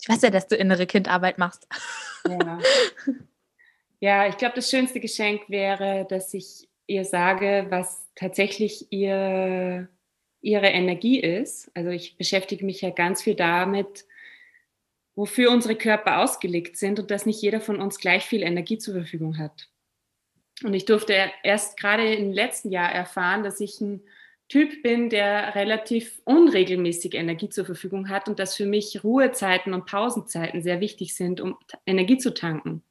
Ich weiß ja, dass du innere Kindarbeit machst. Ja, ja ich glaube, das schönste Geschenk wäre, dass ich ihr sage, was tatsächlich ihr, ihre Energie ist. Also ich beschäftige mich ja ganz viel damit, wofür unsere Körper ausgelegt sind und dass nicht jeder von uns gleich viel Energie zur Verfügung hat. Und ich durfte erst gerade im letzten Jahr erfahren, dass ich ein Typ bin, der relativ unregelmäßig Energie zur Verfügung hat und dass für mich Ruhezeiten und Pausenzeiten sehr wichtig sind, um Energie zu tanken.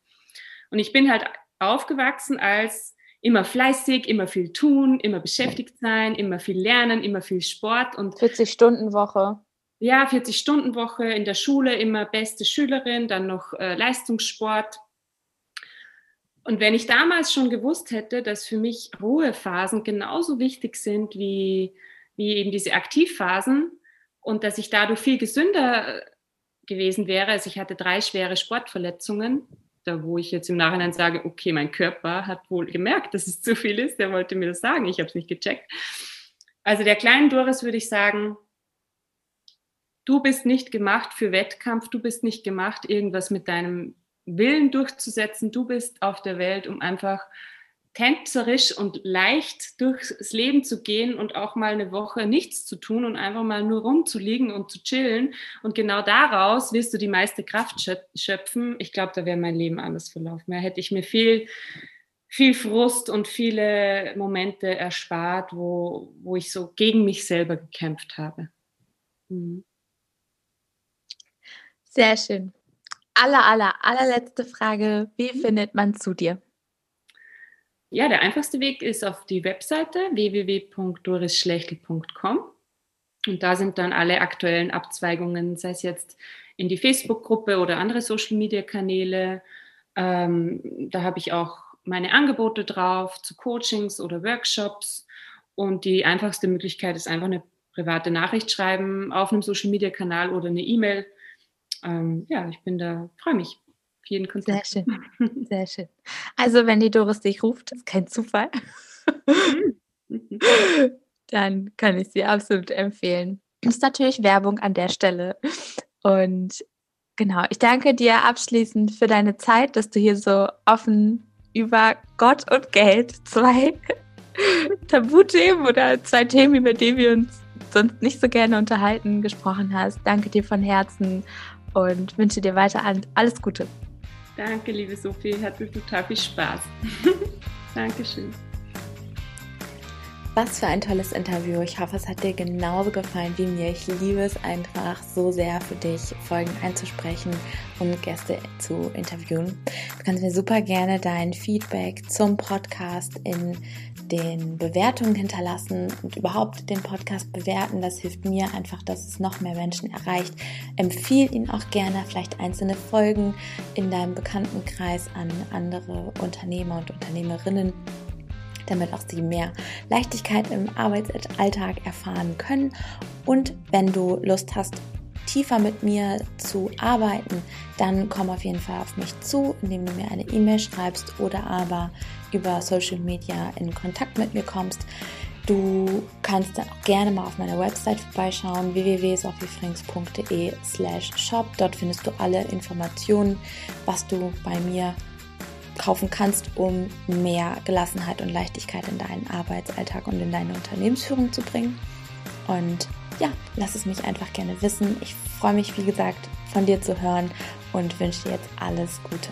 Und ich bin halt aufgewachsen als immer fleißig, immer viel tun, immer beschäftigt sein, immer viel lernen, immer viel Sport und 40 Stunden Woche ja, 40-Stunden-Woche in der Schule, immer beste Schülerin, dann noch äh, Leistungssport. Und wenn ich damals schon gewusst hätte, dass für mich Ruhephasen genauso wichtig sind wie, wie eben diese Aktivphasen und dass ich dadurch viel gesünder gewesen wäre, also ich hatte drei schwere Sportverletzungen, da wo ich jetzt im Nachhinein sage, okay, mein Körper hat wohl gemerkt, dass es zu viel ist, der wollte mir das sagen, ich habe es nicht gecheckt. Also der kleinen Doris würde ich sagen, du bist nicht gemacht für Wettkampf, du bist nicht gemacht, irgendwas mit deinem Willen durchzusetzen. Du bist auf der Welt, um einfach tänzerisch und leicht durchs Leben zu gehen und auch mal eine Woche nichts zu tun und einfach mal nur rumzuliegen und zu chillen. Und genau daraus wirst du die meiste Kraft schöpfen. Ich glaube, da wäre mein Leben anders verlaufen. Da hätte ich mir viel, viel Frust und viele Momente erspart, wo, wo ich so gegen mich selber gekämpft habe. Mhm. Sehr schön. Aller, aller, allerletzte Frage. Wie findet man zu dir? Ja, der einfachste Weg ist auf die Webseite www.dorisschlechtel.com. Und da sind dann alle aktuellen Abzweigungen, sei es jetzt in die Facebook-Gruppe oder andere Social-Media-Kanäle. Ähm, da habe ich auch meine Angebote drauf zu Coachings oder Workshops. Und die einfachste Möglichkeit ist einfach eine private Nachricht schreiben auf einem Social-Media-Kanal oder eine E-Mail ähm, ja, ich bin da, freue mich auf jeden Kontakt. Sehr schön, sehr schön. Also wenn die Doris dich ruft, ist kein Zufall, dann kann ich sie absolut empfehlen. Das ist natürlich Werbung an der Stelle. Und genau, ich danke dir abschließend für deine Zeit, dass du hier so offen über Gott und Geld zwei Tabuthemen oder zwei Themen, über die wir uns sonst nicht so gerne unterhalten, gesprochen hast. Danke dir von Herzen und wünsche dir weiter alles Gute. Danke, liebe Sophie, hat mir total viel Spaß. Dankeschön. Was für ein tolles Interview. Ich hoffe, es hat dir genauso gefallen wie mir. Ich liebe es einfach so sehr für dich, Folgen einzusprechen und Gäste zu interviewen. Du kannst mir super gerne dein Feedback zum Podcast in den Bewertungen hinterlassen und überhaupt den Podcast bewerten. Das hilft mir einfach, dass es noch mehr Menschen erreicht. Empfiehl ihn auch gerne, vielleicht einzelne Folgen in deinem Bekanntenkreis an andere Unternehmer und Unternehmerinnen damit auch sie mehr Leichtigkeit im Arbeitsalltag erfahren können. Und wenn du Lust hast, tiefer mit mir zu arbeiten, dann komm auf jeden Fall auf mich zu, indem du mir eine E-Mail schreibst oder aber über Social Media in Kontakt mit mir kommst. Du kannst dann auch gerne mal auf meiner Website vorbeischauen, www.sophiefrings.de slash shop. Dort findest du alle Informationen, was du bei mir kaufen kannst, um mehr Gelassenheit und Leichtigkeit in deinen Arbeitsalltag und in deine Unternehmensführung zu bringen. Und ja, lass es mich einfach gerne wissen. Ich freue mich, wie gesagt, von dir zu hören und wünsche dir jetzt alles Gute.